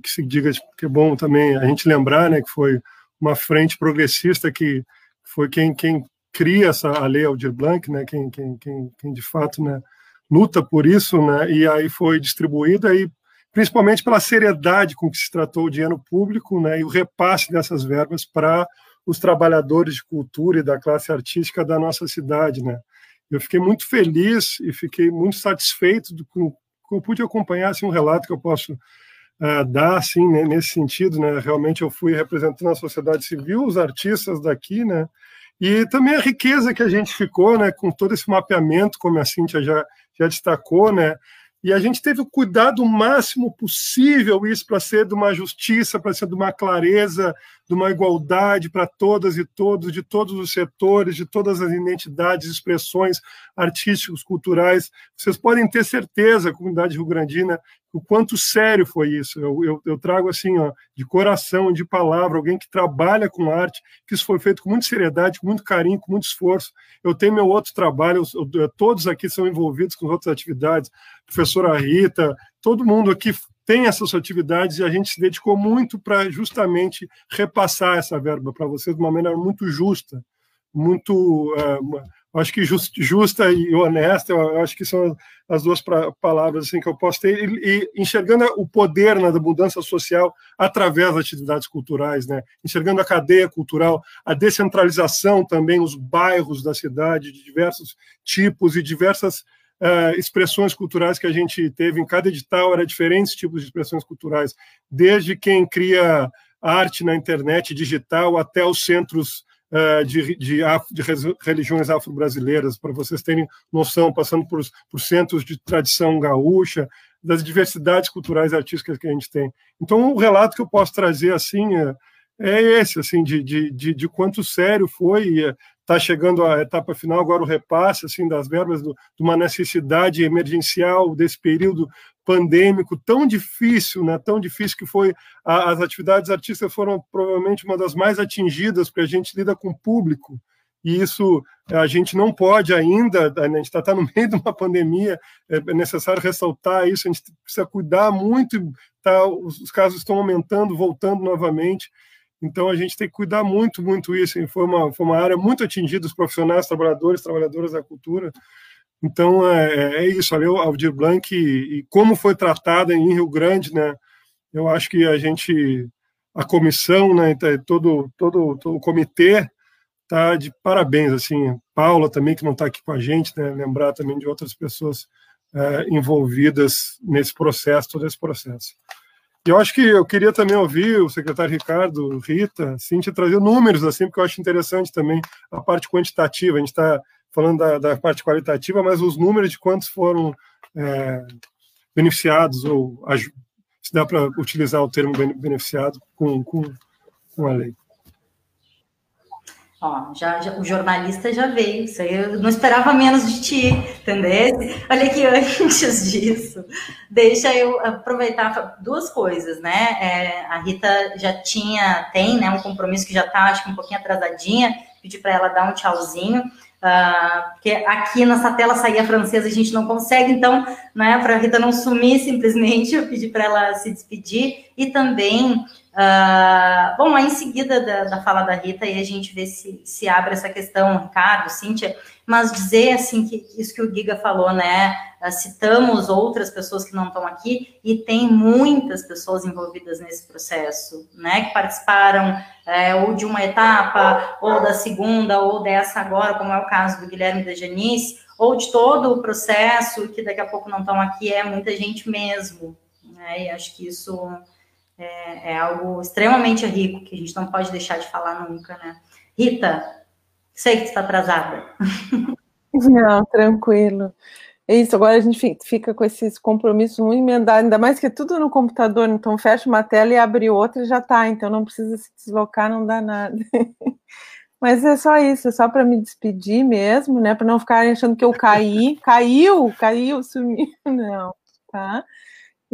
que se diga que é bom também a gente lembrar, né, que foi uma frente progressista que foi quem, quem cria essa a lei Aldir Blanc, né, quem, quem, quem, quem de fato né, luta por isso, né, e aí foi distribuída e principalmente pela seriedade com que se tratou o dinheiro público, né, e o repasse dessas verbas para os trabalhadores de cultura e da classe artística da nossa cidade, né. Eu fiquei muito feliz e fiquei muito satisfeito com eu pude acompanhar assim, um relato que eu posso uh, dar assim, né, nesse sentido. Né? Realmente eu fui representando a sociedade civil, os artistas daqui, né? e também a riqueza que a gente ficou né, com todo esse mapeamento, como a Cíntia já, já destacou, né? E a gente teve o cuidado máximo possível isso para ser de uma justiça, para ser de uma clareza, de uma igualdade para todas e todos, de todos os setores, de todas as identidades, expressões artísticas, culturais. Vocês podem ter certeza, comunidade rio-grandina, o quanto sério foi isso. Eu, eu, eu, trago assim, ó, de coração, de palavra, alguém que trabalha com arte, que isso foi feito com muita seriedade, com muito carinho, com muito esforço. Eu tenho meu outro trabalho, eu, todos aqui são envolvidos com outras atividades, professora Rita, todo mundo aqui tem essas atividades e a gente se dedicou muito para justamente repassar essa verba para vocês de uma maneira muito justa, muito uh, acho que just, justa e honesta, acho que são as duas pra, palavras assim que eu posso ter, e, e enxergando o poder né, da mudança social através das atividades culturais, né, enxergando a cadeia cultural, a descentralização também, os bairros da cidade, de diversos tipos e diversas uh, expressões culturais que a gente teve em cada edital, era diferentes tipos de expressões culturais, desde quem cria arte na internet digital até os centros uh, de, de, af, de, religiões afro-brasileiras, para vocês terem noção, passando por, por centros de tradição gaúcha, das diversidades culturais e artísticas que a gente tem. Então, o relato que eu posso trazer assim é, é esse, assim, de, de, de, de quanto sério foi está chegando à etapa final agora o repasse assim das verbas do, de uma necessidade emergencial desse período pandêmico tão difícil, né, tão difícil que foi a, as atividades artísticas foram provavelmente uma das mais atingidas porque a gente lida com o público e isso a gente não pode ainda, a gente está tá no meio de uma pandemia, é necessário ressaltar isso, a gente precisa cuidar muito, tá, os casos estão aumentando, voltando novamente, então a gente tem que cuidar muito, muito isso. Foi uma, foi uma área muito atingida, os profissionais, trabalhadores, trabalhadoras da cultura. Então é, é, é isso, ali o Aldir Blanc e, e, como foi tratada em Rio Grande, né? Eu acho que a gente, a comissão, né, tá, todo, todo, todo o comitê tá de parabéns, assim, Paula também que não está aqui com a gente, né? Lembrar também de outras pessoas é, envolvidas nesse processo, todo esse processo. E eu acho que eu queria também ouvir o secretário Ricardo, Rita, Cintia, trazer números, assim, porque eu acho interessante também a parte quantitativa. A gente está falando da, da, parte qualitativa, mas os números de quantos foram é, beneficiados, ou se dá para utilizar o termo beneficiado com, com, com a lei. Ó, já, já, o jornalista já veio, isso aí eu não esperava menos de ti, entendeu? Olha que antes disso, deixa eu aproveitar duas coisas, né? É, a Rita já tinha, tem, né, um compromisso que já está, acho que um pouquinho atrasadinha, pedi para ela dar um tchauzinho, uh, porque aqui nessa tela saía francesa, a gente não consegue, então, né, para a Rita não sumir simplesmente, eu pedi para ela se despedir, e também Uh, bom, lá em seguida da, da, fala da Rita, aí a gente vê se, se abre essa questão, Ricardo, Cíntia, mas dizer assim que isso que o Giga falou, né? Uh, citamos outras pessoas que não estão aqui e tem muitas pessoas envolvidas nesse processo, né? Que participaram é, ou de uma etapa, ou da segunda, ou dessa agora, como é o caso do Guilherme da Janice, ou de todo o processo, que daqui a pouco não estão aqui, é muita gente mesmo. Né? E acho que isso é, é, algo extremamente rico que a gente não pode deixar de falar nunca, né? Rita, sei que está atrasada. Não, tranquilo. É isso, agora a gente fica com esses compromissos um emendar, ainda mais que é tudo no computador, então fecha uma tela e abre outra e já está, então não precisa se deslocar, não dá nada. Mas é só isso, é só para me despedir mesmo, né? Para não ficarem achando que eu caí. Caiu, caiu, sumiu. Não, tá?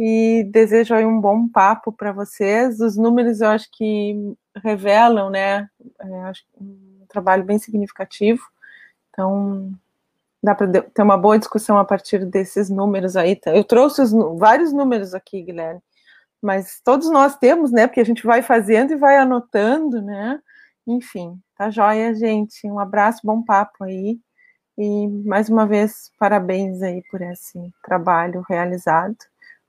E desejo aí um bom papo para vocês. Os números eu acho que revelam, né, é, um trabalho bem significativo. Então, dá para ter uma boa discussão a partir desses números aí. Eu trouxe os, vários números aqui, Guilherme, mas todos nós temos, né, porque a gente vai fazendo e vai anotando, né. Enfim, tá joia, gente. Um abraço, bom papo aí. E mais uma vez, parabéns aí por esse trabalho realizado.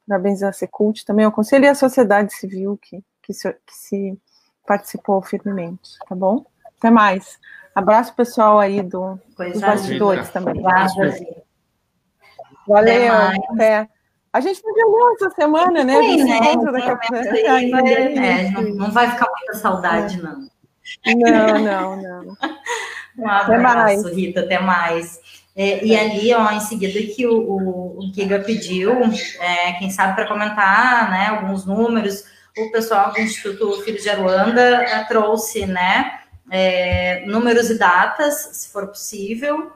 Parabéns à Secult, também ao Conselho e à sociedade civil que, que, se, que se participou firmemente, tá bom? Até mais. Abraço pessoal aí do, dos bastidores também. Valeu, até. A gente não viu essa semana, né? Sim, né? É, não, não vai ficar muita saudade, é. não. Não, não, não. Um abraço, até mais. Rita, até mais. É, e ali, ó, em seguida que o, o, o Giga pediu, é, quem sabe para comentar, né, alguns números, o pessoal do Instituto Filhos de Aruanda é, trouxe, né, é, números e datas, se for possível,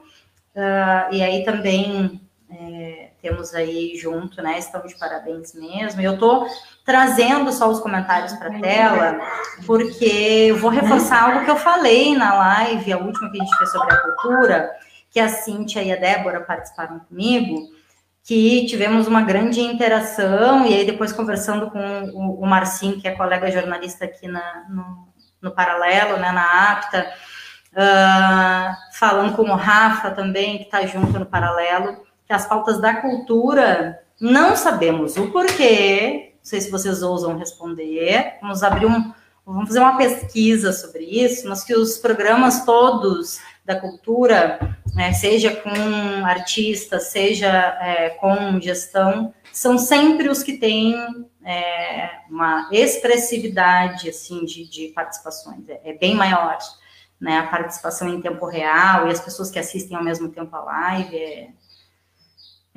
uh, e aí também é, temos aí junto, né, estão de parabéns mesmo, eu estou trazendo só os comentários para a tela, porque eu vou reforçar algo que eu falei na live, a última que a gente fez sobre a cultura, que a Cíntia e a Débora participaram comigo, que tivemos uma grande interação, e aí depois conversando com o, o Marcinho, que é colega jornalista aqui na, no, no Paralelo, né, na APTA, uh, falando com o Rafa também, que está junto no Paralelo, que as pautas da cultura, não sabemos o porquê, não sei se vocês ousam responder, vamos abrir um, vamos fazer uma pesquisa sobre isso, mas que os programas todos da cultura, né, seja com artista, seja é, com gestão, são sempre os que têm é, uma expressividade assim de, de participações, é, é, bem maior, né, a participação em tempo real e as pessoas que assistem ao mesmo tempo a live, é,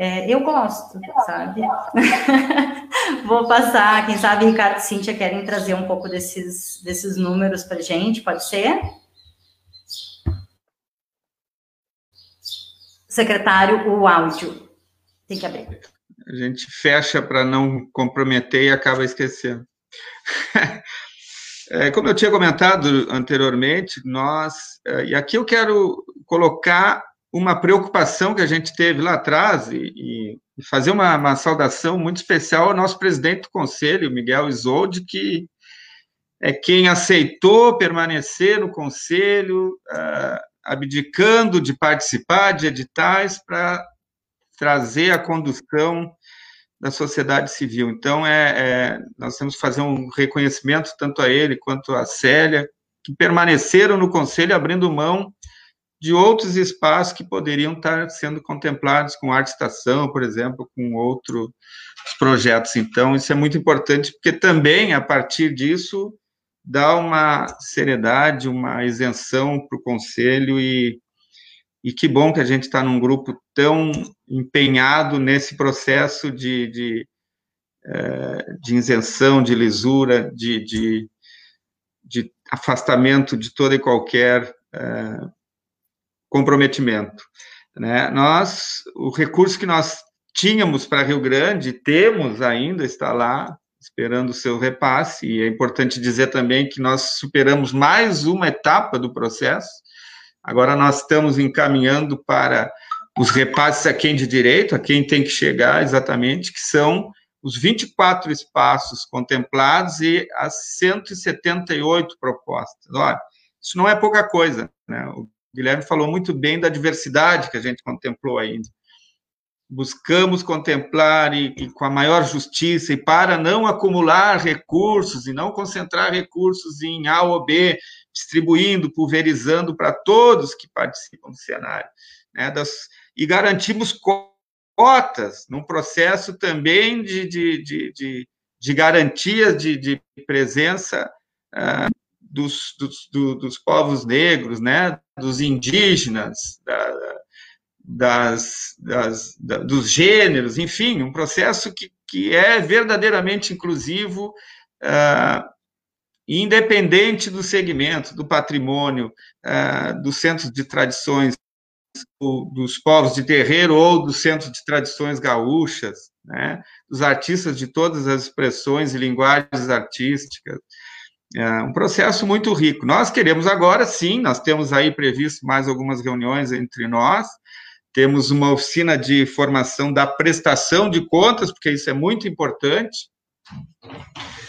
é eu gosto, sabe? Vou passar, quem sabe Ricardo e Cíntia querem trazer um pouco desses, desses números para gente, pode ser? Secretário, o áudio. Tem que abrir. A gente fecha para não comprometer e acaba esquecendo. É, como eu tinha comentado anteriormente, nós. É, e aqui eu quero colocar uma preocupação que a gente teve lá atrás e, e fazer uma, uma, saudação muito especial ao nosso presidente do conselho, Miguel Isolde, que é quem aceitou permanecer no conselho, uh, abdicando de participar de editais para trazer a condução da sociedade civil. Então, é, é, nós temos que fazer um reconhecimento tanto a ele quanto a Célia, que permaneceram no conselho abrindo mão de outros espaços que poderiam estar sendo contemplados com arte estação, por exemplo, com outros projetos. Então, isso é muito importante, porque também, a partir disso, dá uma seriedade, uma isenção para o conselho e, e que bom que a gente está num grupo tão empenhado nesse processo de, de, é, de isenção, de lisura, de, de, de, afastamento de toda e qualquer é, comprometimento. Né? Nós, o recurso que nós tínhamos para Rio Grande, temos ainda, está lá, esperando o seu repasse, e é importante dizer também que nós superamos mais uma etapa do processo, agora nós estamos encaminhando para os repasses a quem de direito, a quem tem que chegar exatamente, que são os 24 espaços contemplados e as 178 propostas. Olha, isso não é pouca coisa, né? O Guilherme falou muito bem da diversidade que a gente contemplou ainda. Buscamos contemplar e, e com a maior justiça e para não acumular recursos e não concentrar recursos em A ou B, distribuindo, pulverizando para todos que participam do cenário, né? Das, e garantimos cotas num processo também de, de, de, de, de garantia de, de presença uh, dos, dos, do, dos povos negros, né, dos indígenas, da, das, das, da, dos gêneros, enfim, um processo que, que é verdadeiramente inclusivo, uh, independente do segmento, do patrimônio, uh, dos centros de tradições dos povos de terreiro ou do centro de tradições gaúchas, né, dos artistas de todas as expressões e linguagens artísticas. É um processo muito rico. Nós queremos agora, sim, nós temos aí previsto mais algumas reuniões entre nós, temos uma oficina de formação da prestação de contas, porque isso é muito importante,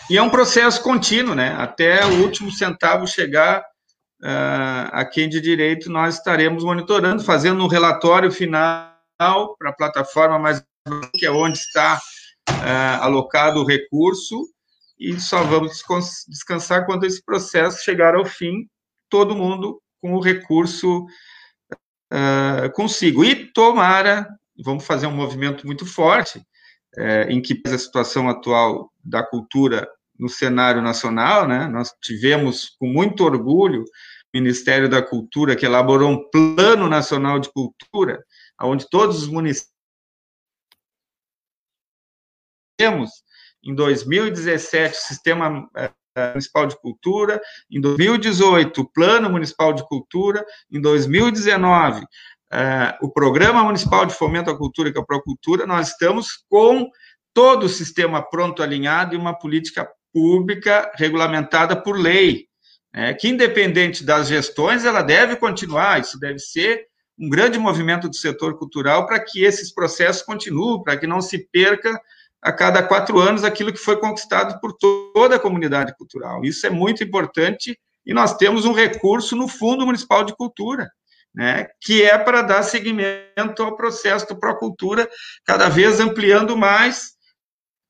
e é um processo contínuo, né, até o último centavo chegar uh, a quem de direito nós estaremos monitorando, fazendo um relatório final para a plataforma mais que é onde está uh, alocado o recurso, e só vamos descansar quando esse processo chegar ao fim, todo mundo com o recurso uh, consigo. E tomara, vamos fazer um movimento muito forte, uh, em que a situação atual da cultura no cenário nacional, né? Nós tivemos com muito orgulho Ministério da Cultura, que elaborou um Plano Nacional de Cultura, onde todos os municípios temos em 2017 o Sistema eh, Municipal de Cultura, em 2018 o Plano Municipal de Cultura, em 2019 eh, o Programa Municipal de Fomento à Cultura, que é a Procultura, nós estamos com todo o sistema pronto alinhado e uma política pública regulamentada por lei, é, que independente das gestões, ela deve continuar, isso deve ser um grande movimento do setor cultural para que esses processos continuem, para que não se perca a cada quatro anos aquilo que foi conquistado por toda a comunidade cultural. Isso é muito importante e nós temos um recurso no Fundo Municipal de Cultura, né, que é para dar seguimento ao processo do Procultura, cada vez ampliando mais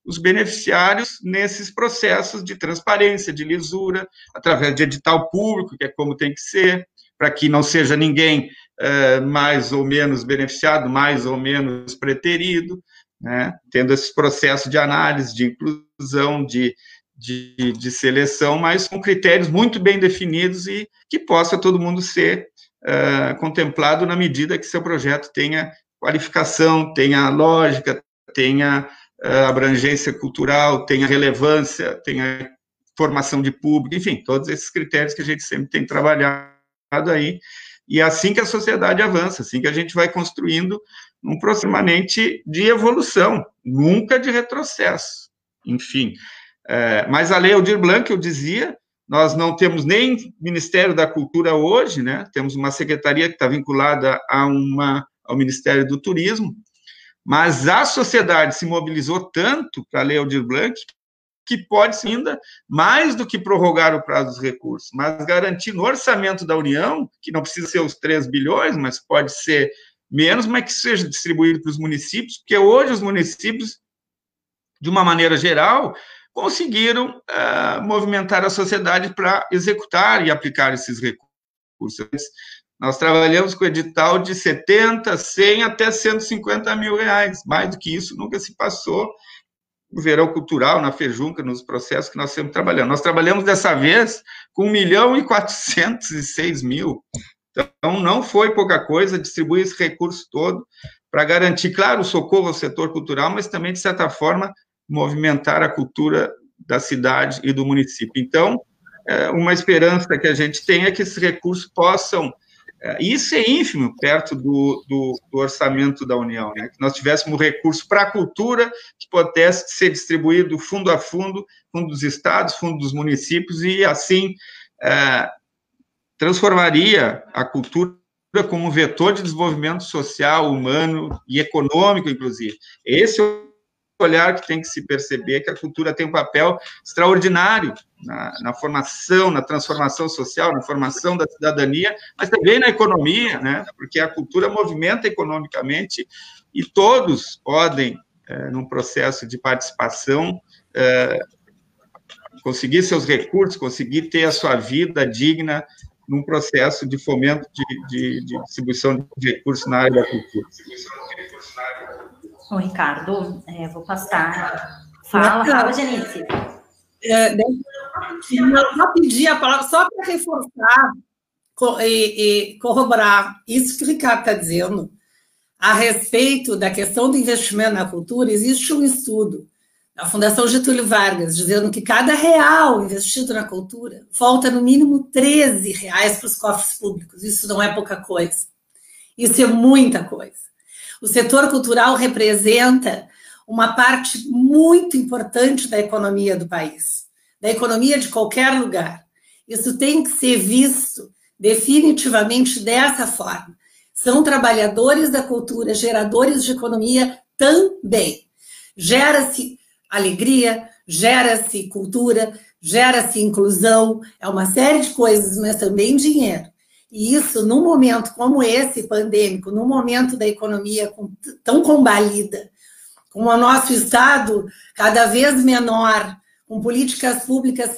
os beneficiários nesses processos de transparência, de lisura, através de edital público, que é como tem que ser, para que não seja ninguém uh, mais ou menos beneficiado, mais ou menos preterido, né? tendo esse processo de análise, de inclusão, de, de, de, seleção, mas com critérios muito bem definidos e que possa todo mundo ser uh, contemplado na medida que seu projeto tenha qualificação, tenha lógica, tenha abrangência cultural, tenha relevância, tenha formação de público, enfim, todos esses critérios que a gente sempre tem trabalhado aí. E é assim que a sociedade avança, assim que a gente vai construindo um proximamente de evolução, nunca de retrocesso. Enfim, é, mas a Lei Aldir Blanc, eu dizia, nós não temos nem Ministério da Cultura hoje, né? Temos uma secretaria que está vinculada a uma, ao Ministério do Turismo, mas a sociedade se mobilizou tanto para a Lei Aldir Blanc que pode ainda, mais do que prorrogar o prazo dos recursos, mas garantir no orçamento da União, que não precisa ser os 3 bilhões, mas pode ser menos, mas que seja distribuído para os municípios, porque hoje os municípios, de uma maneira geral, conseguiram uh, movimentar a sociedade para executar e aplicar esses recursos. Nós trabalhamos com edital de 70, 100 até 150 mil reais. Mais do que isso nunca se passou no verão cultural, na Fejunca, nos processos que nós sempre trabalhamos. Nós trabalhamos dessa vez com 1 milhão e 406 mil. Então, não foi pouca coisa distribuir esse recurso todo para garantir, claro, o socorro ao setor cultural, mas também, de certa forma, movimentar a cultura da cidade e do município. Então, é, uma esperança que a gente tem é que esses recursos possam isso é ínfimo perto do, do, do orçamento da União, né? que nós tivéssemos recurso para a cultura que pudesse ser distribuído fundo a fundo, fundo dos estados, fundo dos municípios, e assim é, transformaria a cultura como um vetor de desenvolvimento social, humano e econômico, inclusive. Esse é olhar que tem que se perceber que a cultura tem um papel extraordinário na, na, formação, na transformação social, na formação da cidadania, mas também na economia, né? porque a cultura movimenta economicamente e todos podem, é, num processo de participação, é, conseguir seus recursos, conseguir ter a sua vida digna num processo de fomento de, de, de distribuição de recursos na área da cultura. Ô, Ricardo, é, vou passar. Fala, fala, Janice. É, só pedir a palavra, só para reforçar e, e, corroborar isso que o Ricardo está dizendo, a respeito da questão do investimento na cultura, existe um estudo da Fundação Getúlio Vargas dizendo que cada real investido na cultura volta no mínimo 13 reais para os cofres públicos. Isso não é pouca coisa. Isso é muita coisa. O setor cultural representa uma parte muito importante da economia do país, da economia de qualquer lugar. Isso tem que ser visto definitivamente dessa forma. São trabalhadores da cultura, geradores de economia também. Gera-se alegria, gera-se cultura, gera-se inclusão, é uma série de coisas, mas também dinheiro. E isso, num momento como esse pandêmico, num momento da economia tão combalida, com o nosso Estado cada vez menor, com políticas públicas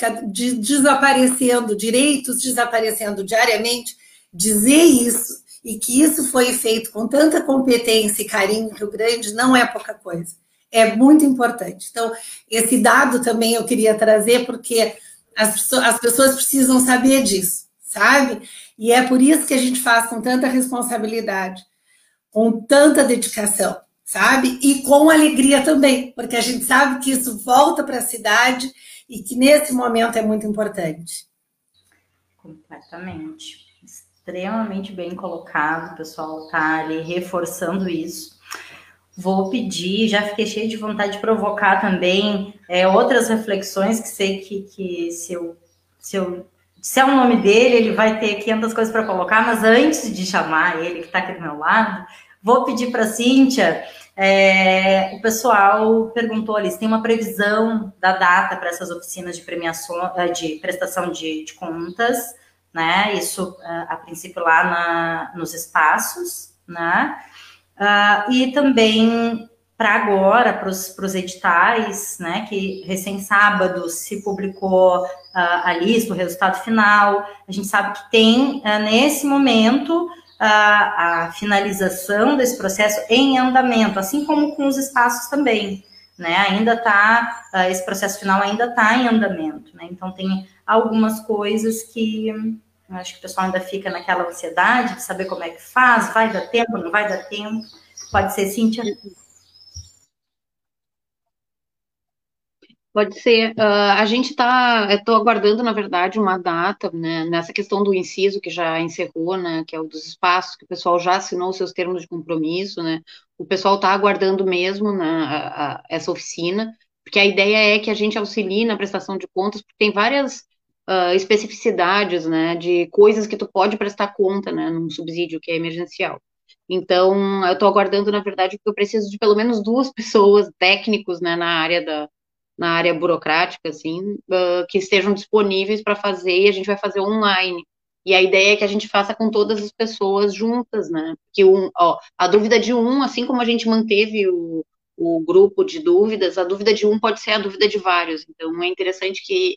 desaparecendo, direitos desaparecendo diariamente, dizer isso e que isso foi feito com tanta competência e carinho no Rio Grande não é pouca coisa. É muito importante. Então, esse dado também eu queria trazer, porque as pessoas, as pessoas precisam saber disso, sabe? E é por isso que a gente faz com tanta responsabilidade, com tanta dedicação, sabe? E com alegria também, porque a gente sabe que isso volta para a cidade e que nesse momento é muito importante. Completamente. Extremamente bem colocado, o pessoal está ali reforçando isso. Vou pedir, já fiquei cheio de vontade de provocar também é, outras reflexões que sei que, que se, eu, se eu se é o nome dele, ele vai ter 500 coisas para colocar, mas antes de chamar ele, que está aqui do meu lado, vou pedir para a Cíntia. É, o pessoal perguntou ali se tem uma previsão da data para essas oficinas de premiação, eh, de prestação de, de contas, né? Isso eh, a princípio lá na, nos espaços, né? Uh, e também para agora, para os editais, né, que recém sábado se publicou uh, a lista, o resultado final. A gente sabe que tem, uh, nesse momento, a finalização desse processo em andamento, assim como com os espaços também. Né, ainda está, esse processo final ainda está em andamento. Né, então, tem algumas coisas que acho que o pessoal ainda fica naquela ansiedade de saber como é que faz, vai dar tempo, não vai dar tempo. Pode ser, Cíntia? Pode ser. Uh, a gente está, estou aguardando, na verdade, uma data, né, nessa questão do inciso que já encerrou, né, que é o dos espaços, que o pessoal já assinou os seus termos de compromisso, né, o pessoal está aguardando mesmo né, a, a, essa oficina, porque a ideia é que a gente auxilie na prestação de contas, porque tem várias uh, especificidades, né, de coisas que tu pode prestar conta, né, num subsídio que é emergencial. Então, eu estou aguardando, na verdade, porque eu preciso de pelo menos duas pessoas, técnicos, né, na área da, na área burocrática, assim, uh, que estejam disponíveis para fazer e a gente vai fazer online. E a ideia é que a gente faça com todas as pessoas juntas, né? Que um, ó, a dúvida de um, assim como a gente manteve o, o grupo de dúvidas, a dúvida de um pode ser a dúvida de vários. Então, é interessante que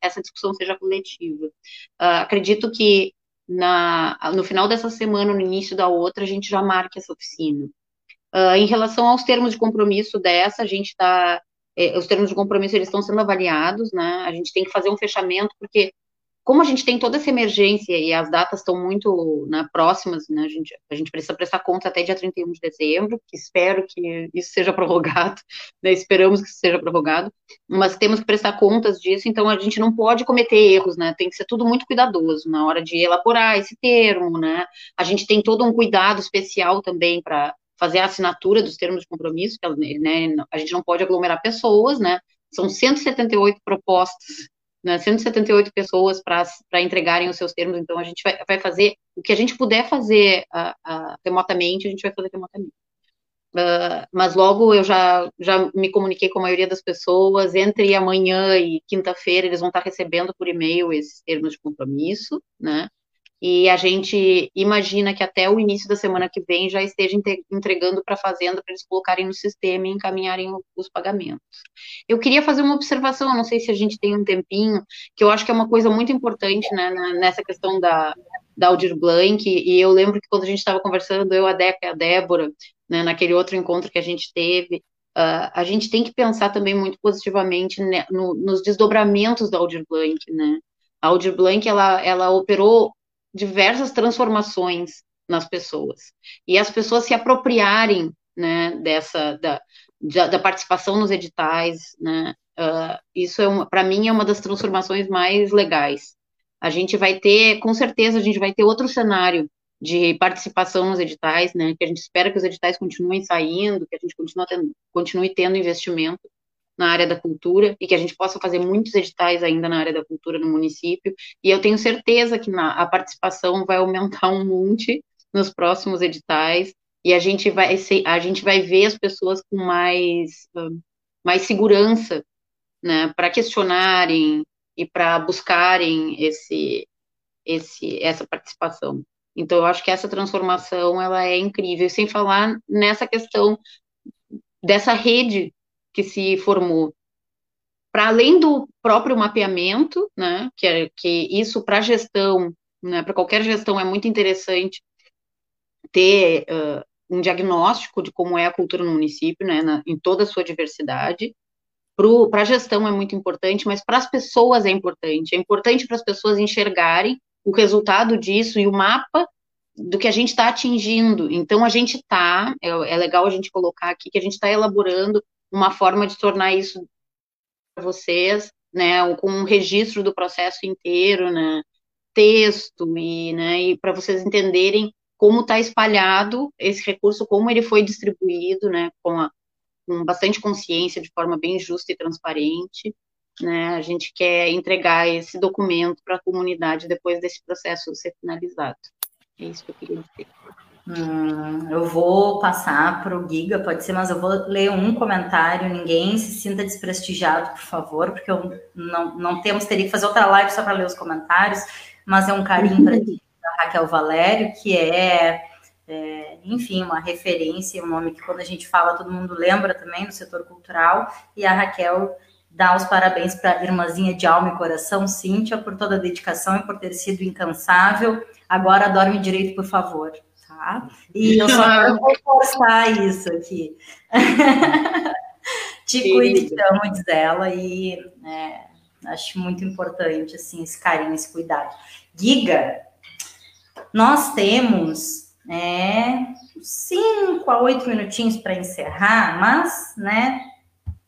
essa discussão seja coletiva. Uh, acredito que na, no final dessa semana, no início da outra, a gente já marque essa oficina. Uh, em relação aos termos de compromisso dessa, a gente está é, os termos de compromisso eles estão sendo avaliados, né? A gente tem que fazer um fechamento, porque como a gente tem toda essa emergência e as datas estão muito né, próximas, né, a, gente, a gente precisa prestar conta até dia 31 de dezembro, que espero que isso seja prorrogado, né, esperamos que seja prorrogado, mas temos que prestar contas disso, então a gente não pode cometer erros, né, tem que ser tudo muito cuidadoso na hora de elaborar esse termo, né, a gente tem todo um cuidado especial também para fazer a assinatura dos termos de compromisso, né, a gente não pode aglomerar pessoas, são 178 propostas, né, 178 pessoas para entregarem os seus termos, então a gente vai, vai fazer o que a gente puder fazer uh, uh, remotamente, a gente vai fazer remotamente. Uh, mas logo eu já, já me comuniquei com a maioria das pessoas. Entre amanhã e quinta-feira, eles vão estar recebendo por e-mail esses termos de compromisso, né? E a gente imagina que até o início da semana que vem já esteja entregando para a Fazenda para eles colocarem no sistema e encaminharem os pagamentos. Eu queria fazer uma observação, não sei se a gente tem um tempinho, que eu acho que é uma coisa muito importante né, nessa questão da, da Aldir Blanc, e eu lembro que quando a gente estava conversando, eu, a Deca e a Débora, né, naquele outro encontro que a gente teve, uh, a gente tem que pensar também muito positivamente né, no, nos desdobramentos da Aldir Blanc, né? A Aldir Blanc, ela, ela operou diversas transformações nas pessoas. E as pessoas se apropriarem né, dessa da, da, participação nos editais, né, uh, isso é para mim é uma das transformações mais legais. A gente vai ter, com certeza, a gente vai ter outro cenário de participação nos editais, né, que a gente espera que os editais continuem saindo, que a gente continue tendo, continue tendo investimento, na área da cultura e que a gente possa fazer muitos editais ainda na área da cultura no município. E eu tenho certeza que na, a participação vai aumentar um monte nos próximos editais e a gente vai a gente vai ver as pessoas com mais mais segurança, né, para questionarem e para buscarem esse esse essa participação. Então eu acho que essa transformação ela é incrível, sem falar nessa questão dessa rede que se formou. Para além do próprio mapeamento, né, que, é, que isso para gestão, né, para qualquer gestão é muito interessante ter uh, um diagnóstico de como é a cultura no município, né, na, em toda a sua diversidade. Para a gestão é muito importante, mas para as pessoas é importante. É importante para as pessoas enxergarem o resultado disso e o mapa do que a gente está atingindo. Então, a gente está, é, é, legal a gente colocar aqui, que a gente está elaborando uma forma de tornar isso para vocês, né, com um registro do processo inteiro, né, texto e, né, e para vocês entenderem como está espalhado esse recurso, como ele foi distribuído, né, com, a, com bastante consciência, de forma bem justa e transparente, né, a gente quer entregar esse documento para a comunidade depois desse processo ser finalizado. É isso que eu queria dizer. Hum, eu vou passar para o Giga, pode ser, mas eu vou ler um comentário. Ninguém se sinta desprestigiado, por favor, porque eu não, não temos, teria que fazer outra live só para ler os comentários, mas é um carinho para da Raquel Valério, que é, é, enfim, uma referência, um nome que quando a gente fala todo mundo lembra também no setor cultural, e a Raquel dá os parabéns para a irmãzinha de alma e coração, Cíntia, por toda a dedicação e por ter sido incansável. Agora dorme direito, por favor tá? E eu só quero reforçar isso aqui. Te cuide, te amo, diz ela, e é, acho muito importante, assim, esse carinho, esse cuidado. Giga, nós temos é, cinco a oito minutinhos para encerrar, mas, né,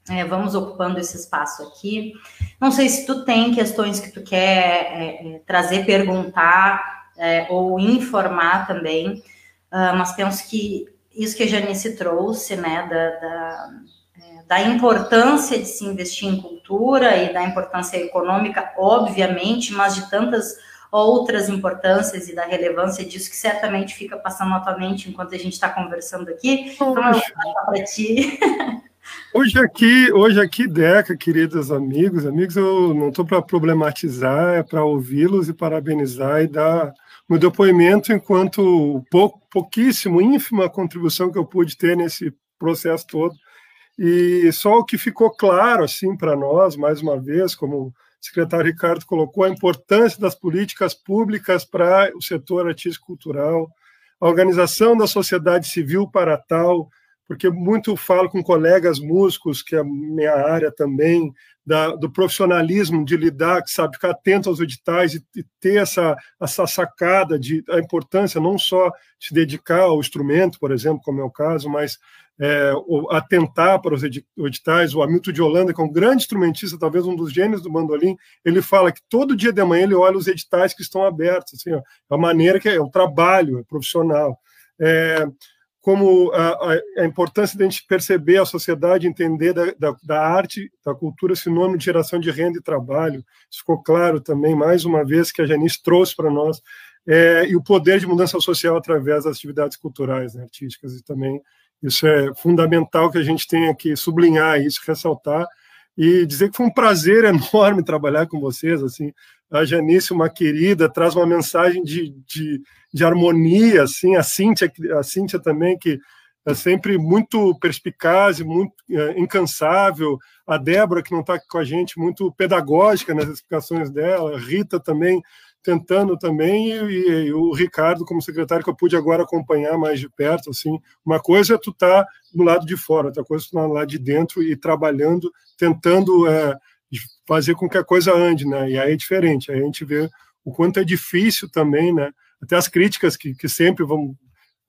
é, vamos ocupando esse espaço aqui. Não sei se tu tem questões que tu quer é, é trazer, perguntar é, ou informar também. Uh, mas penso que isso que a Janice trouxe, né, da, da, é, da, importância de se investir em cultura e da importância econômica, obviamente, mas de tantas outras importâncias e da relevância disso que certamente fica passando na tua mente enquanto a gente está conversando aqui. Então, eu vou para ti. Hoje aqui, hoje aqui, Deca, queridos amigos, amigos, eu não estou para problematizar, é para ouvi-los e parabenizar e dar meu depoimento enquanto pou, pouquíssimo, ínfima contribuição que eu pude ter nesse processo todo. E só o que ficou claro assim para nós, mais uma vez, como o secretário Ricardo colocou, a importância das políticas públicas para o setor artístico cultural, a organização da sociedade civil para tal, porque muito falo com colegas músicos, que é a minha área também, da, do profissionalismo de lidar, que sabe ficar atento aos editais e, e, ter essa, essa sacada de a importância não só se dedicar ao instrumento, por exemplo, como é o caso, mas é, atentar para os editais. O Hamilton de Holanda, que é um grande instrumentista, talvez um dos gênios do bandolim, ele fala que todo dia de manhã ele olha os editais que estão abertos, assim, ó, a maneira que é, é um trabalho é profissional. É, como a, a, importância de a gente perceber a sociedade, entender da, da, da, arte, da cultura, sinônimo de geração de renda e trabalho. Isso ficou claro também, mais uma vez, que a Janice trouxe para nós, é, e o poder de mudança social através das atividades culturais, né, artísticas, e também Isso é fundamental que a gente tenha que sublinhar isso, ressaltar e dizer que foi um prazer enorme trabalhar com vocês. Assim, a Janice, uma querida, traz uma mensagem de, de, de harmonia, assim, a Cíntia, a Cíntia também, que é sempre muito perspicaz muito é, incansável. A Débora, que não está com a gente, muito pedagógica nas explicações dela. A Rita também tentando também, e, e, o Ricardo, como secretário, que eu pude agora acompanhar mais de perto. Assim, uma coisa é tu estar tá do lado de fora, outra coisa é tu tá lado de dentro e trabalhando, tentando é, fazer com que a coisa ande, né? E aí é diferente, aí a gente vê o quanto é difícil também, né? Até as críticas que, que sempre vão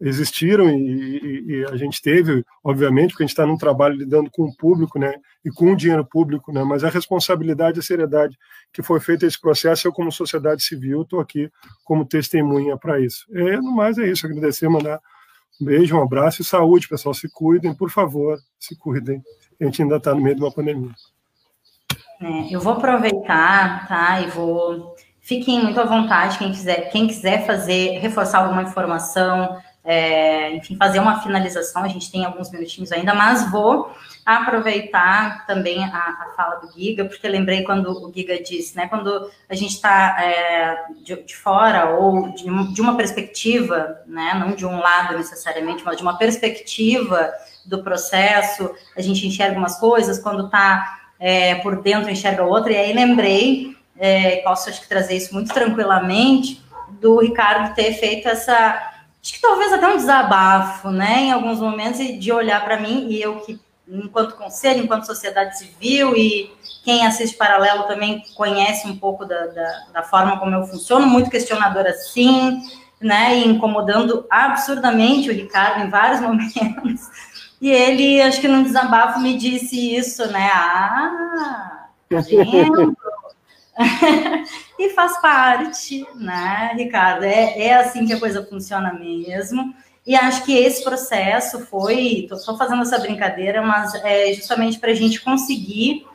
existiram e, e, e, a gente teve, obviamente, porque a gente está num trabalho lidando com o público, né, e com o dinheiro público, né, mas a responsabilidade e a seriedade que foi feita esse processo, eu como sociedade civil estou aqui como testemunha para isso. É, no mais é isso, agradecer, mandar um beijo, um abraço e saúde, pessoal, se cuidem, por favor, se cuidem, a gente ainda está no meio de uma pandemia. É, eu vou aproveitar, tá, e vou... Fiquem muito à vontade, quem quiser, quem quiser fazer, reforçar alguma informação, é, enfim, fazer uma finalização, a gente tem alguns minutinhos ainda, mas vou aproveitar também a, a fala do Giga, porque lembrei quando o Giga disse, né, quando a gente está é, de, de, fora ou de, de, uma perspectiva, né, não de um lado necessariamente, mas de uma perspectiva do processo, a gente enxerga umas coisas, quando está é, por dentro enxerga outra, e aí lembrei, é, posso acho que trazer isso muito tranquilamente, do Ricardo ter feito essa acho que talvez até um desabafo, né, em alguns momentos, de olhar para mim, e eu que, enquanto conselho, enquanto sociedade civil, e quem assiste Paralelo também conhece um pouco da, da, da forma como eu funciono, muito questionadora sim, né, e incomodando absurdamente o Ricardo em vários momentos, e ele, acho que num desabafo, me disse isso, né, ah, tá e faz parte, né, Ricardo? É, é assim que a coisa funciona mesmo. E acho que esse processo foi, estou só fazendo essa brincadeira, mas é justamente para a gente conseguir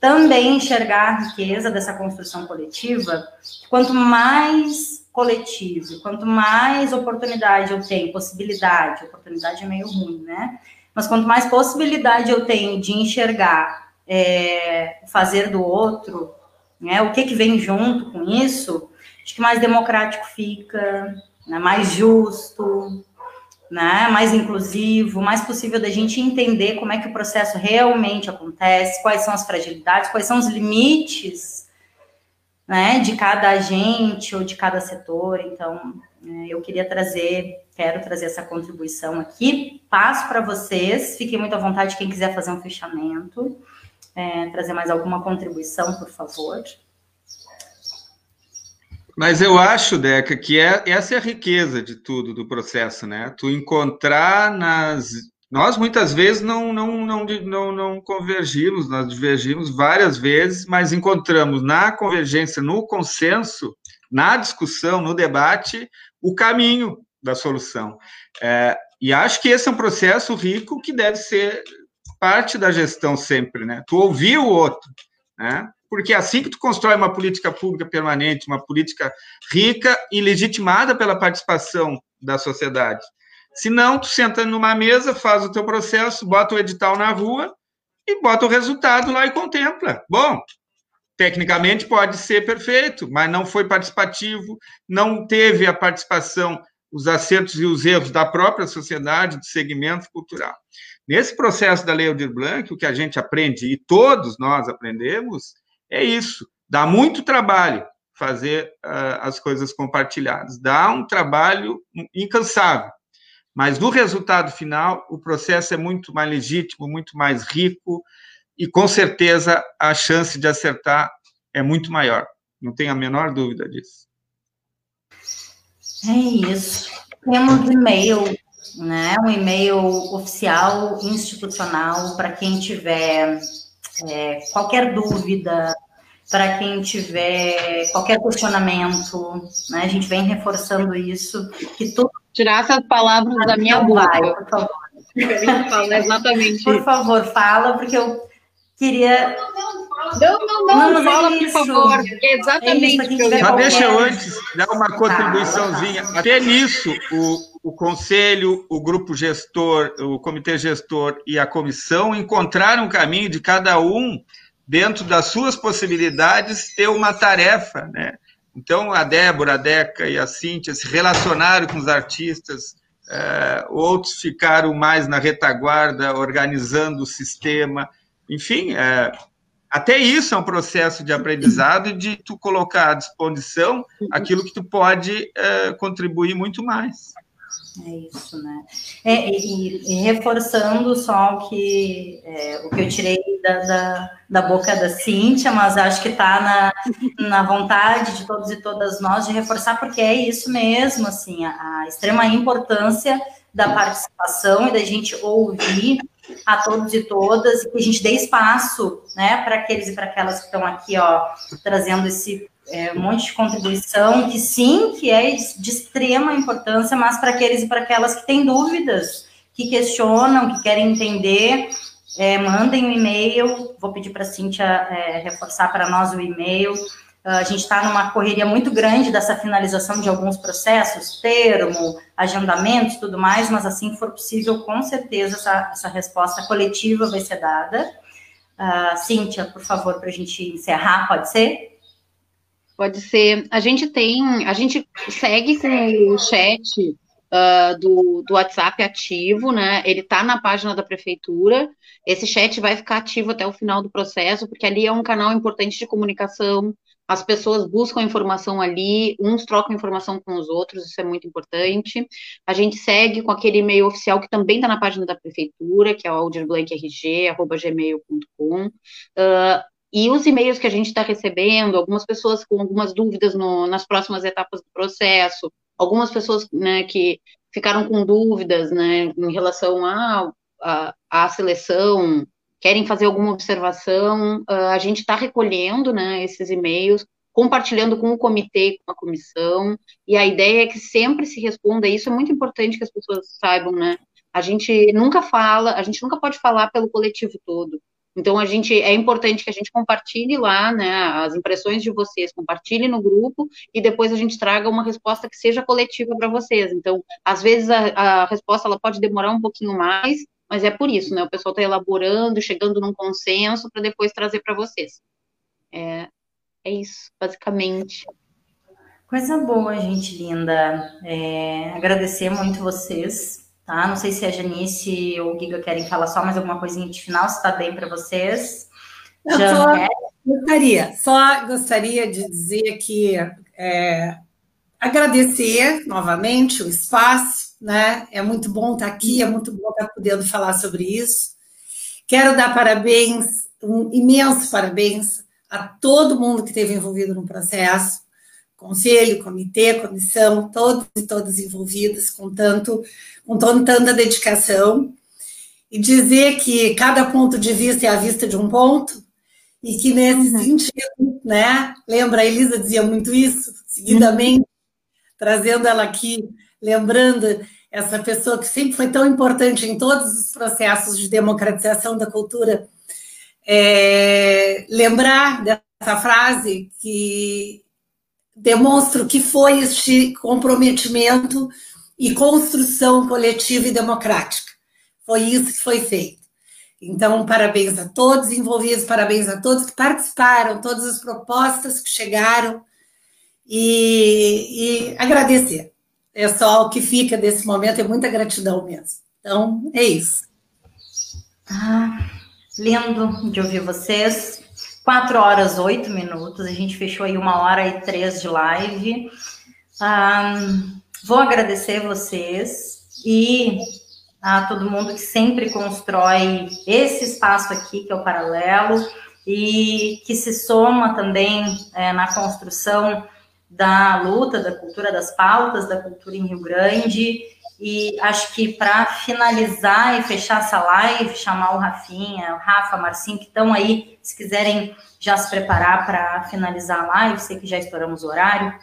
também enxergar a riqueza dessa construção coletiva. Quanto mais coletivo, quanto mais oportunidade eu tenho, possibilidade, oportunidade é meio ruim, né? Mas quanto mais possibilidade eu tenho de enxergar é, fazer do outro, né? O que, que vem junto com isso? Acho que mais democrático fica, né? mais justo, né? mais inclusivo, mais possível da gente entender como é que o processo realmente acontece, quais são as fragilidades, quais são os limites né, de cada agente ou de cada setor. Então, eu queria trazer, quero trazer essa contribuição aqui. Passo para vocês, fiquem muito à vontade quem quiser fazer um fechamento é, trazer mais alguma contribuição, por favor. Mas eu acho, Deca, que é, essa é a riqueza de tudo do processo, né? Tu encontrar nas. Nós muitas vezes não, não, não, não, não convergimos, nós divergimos várias vezes, mas encontramos na convergência, no consenso, na discussão, no debate, o caminho da solução. É, e acho que esse é um processo rico que deve ser parte da gestão sempre, né? Tu ouvir o outro, né? Porque é assim que tu constrói uma política pública permanente, uma política rica e legitimada pela participação da sociedade. Se não, tu senta numa mesa, faz o teu processo, bota o edital na rua e bota o resultado lá e contempla. Bom, tecnicamente pode ser perfeito, mas não foi participativo, não teve a participação, os acertos e os erros da própria sociedade, do segmento cultural. Nesse processo da Lei Aldir Blanc, o que a gente aprende, e todos nós aprendemos, é isso. Dá muito trabalho fazer uh, as coisas compartilhadas. Dá um trabalho incansável. Mas no resultado final, o processo é muito mais legítimo, muito mais rico, e com certeza a chance de acertar é muito maior. Não tenho a menor dúvida disso. É isso. Temos e-mail né? Um e-mail oficial, institucional, para quem tiver é, qualquer dúvida, para quem tiver qualquer questionamento, né? A gente vem reforçando isso, que tudo. Tirar essas palavras da minha boca. Vai, por favor. Exatamente. Por favor, fala, porque eu queria. Não, não, não, não fala, é por favor. É exatamente. É isso, Só deixa eu antes dar uma contribuiçãozinha. Tá. Até nisso, o, o conselho, o grupo gestor, o comitê gestor e a comissão encontraram um caminho de cada um, dentro das suas possibilidades, ter uma tarefa. Né? Então, a Débora, a Deca e a Cíntia se relacionaram com os artistas, é, outros ficaram mais na retaguarda, organizando o sistema. Enfim, é, até isso é um processo de aprendizado de tu colocar à disposição aquilo que tu pode é, contribuir muito mais. É isso, né? É, e, e, reforçando só o que, é, o que eu tirei da, da, da, boca da Cíntia, mas acho que está na, na vontade de todos e todas nós de reforçar, porque é isso mesmo, assim, a, a extrema importância da participação e da gente ouvir a todos e todas, e que a gente dê espaço, né, para aqueles e para aquelas que estão aqui, ó, trazendo esse é, monte de contribuição, que sim, que é de extrema importância, mas para aqueles e para aquelas que têm dúvidas, que questionam, que querem entender, é, mandem um e-mail, vou pedir para a Cíntia é, reforçar para nós o e-mail, a gente está numa correria muito grande dessa finalização de alguns processos, termo, agendamentos, tudo mais, mas assim que for possível, com certeza essa, essa resposta coletiva vai ser dada. Uh, Cíntia, por favor, para a gente encerrar, pode ser? Pode ser. A gente tem, a gente segue com o chat uh, do, do WhatsApp ativo, né? Ele está na página da prefeitura. Esse chat vai ficar ativo até o final do processo, porque ali é um canal importante de comunicação as pessoas buscam informação ali, uns trocam informação com os outros, isso é muito importante. A gente segue com aquele e-mail oficial que também está na página da prefeitura, que é o. Uh, e os e-mails que a gente está recebendo, algumas pessoas com algumas dúvidas no, nas próximas etapas do processo, algumas pessoas né, que ficaram com dúvidas né, em relação à a, a, a, seleção querem fazer alguma observação, uh, a gente está recolhendo né, esses e-mails, compartilhando com o comitê, com a comissão, e a ideia é que sempre se responda, isso é muito importante que as pessoas saibam, né? A gente nunca fala, a gente nunca pode falar pelo coletivo todo. Então, a gente é importante que a gente compartilhe lá, né, as impressões de vocês, compartilhe no grupo e depois a gente traga uma resposta que seja coletiva para vocês. Então, às vezes a, a resposta ela pode demorar um pouquinho mais, mas é por isso, né? O pessoal está elaborando, chegando num consenso para depois trazer para vocês. É, é isso, basicamente. Coisa boa, gente linda. É, agradecer muito vocês, tá? Não sei se a Janice ou o Giga querem falar só mais alguma coisinha de final, se está bem para vocês. Eu só gostaria, só gostaria de dizer que é, agradecer novamente o espaço, né? É muito bom estar aqui, é muito bom estar podendo falar sobre isso. Quero dar parabéns, um imenso parabéns a todo mundo que esteve envolvido no processo, conselho, comitê, comissão, todos e todas envolvidas com tanto, com tanta dedicação, e dizer que cada ponto de vista é a vista de um ponto, e que nesse uhum. sentido, né, lembra, a Elisa dizia muito isso, seguidamente, trazendo ela aqui, lembrando essa pessoa que sempre foi tão importante em todos os processos de democratização da cultura, é, lembrar dessa frase que demonstra o que foi este comprometimento e construção coletiva e democrática. Foi isso que foi feito. Então, parabéns a todos envolvidos, parabéns a todos que participaram, todas as propostas que chegaram e, e agradecer. É só o que fica desse momento, é muita gratidão mesmo. Então, é isso. Ah, lindo de ouvir vocês. Quatro horas, oito minutos. A gente fechou aí uma hora e três de live. Ah, vou agradecer vocês e a todo mundo que sempre constrói esse espaço aqui, que é o Paralelo, e que se soma também é, na construção da luta, da cultura, das pautas da cultura em Rio Grande. E acho que para finalizar e fechar essa live, chamar o Rafinha, o Rafa, Marcinho, que estão aí, se quiserem já se preparar para finalizar a live, sei que já estouramos o horário,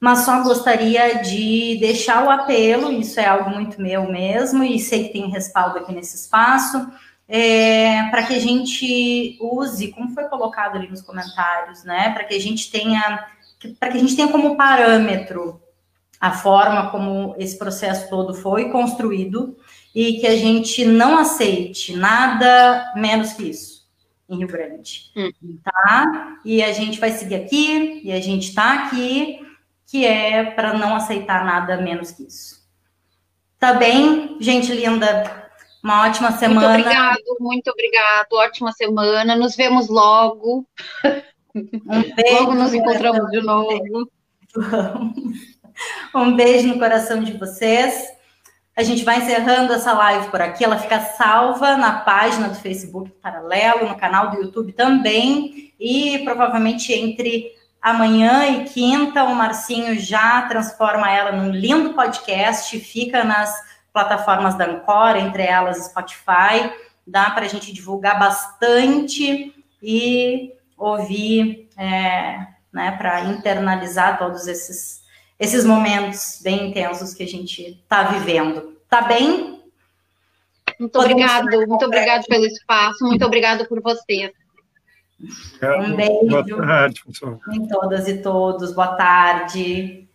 mas só gostaria de deixar o apelo, isso é algo muito meu mesmo, e sei que tem respaldo aqui nesse espaço, é, para que a gente use, como foi colocado ali nos comentários, né, para que a gente tenha para que a gente tenha como parâmetro a forma como esse processo todo foi construído e que a gente não aceite nada menos que isso em Rio Grande, uhum. tá? E a gente vai seguir aqui e a gente está aqui, que é para não aceitar nada menos que isso. Tá bem, gente linda? Uma ótima semana. Muito obrigado, muito obrigado. Ótima semana. Nos vemos logo. Um beijo. Logo nos encontramos de novo. Um beijo no coração de vocês. A gente vai encerrando essa live por aqui. Ela fica salva na página do Facebook Paralelo, no canal do YouTube também. E provavelmente entre amanhã e quinta, o Marcinho já transforma ela num lindo podcast. Fica nas plataformas da Ancor, entre elas Spotify. Dá para a gente divulgar bastante e ouvir, é, né, para internalizar todos esses, esses momentos bem intensos que a gente está vivendo. Tá bem? Muito obrigado, muito obrigado pelo espaço, muito obrigado por você. Um beijo. Boa tarde, pessoal. Em todas e todos. Boa tarde.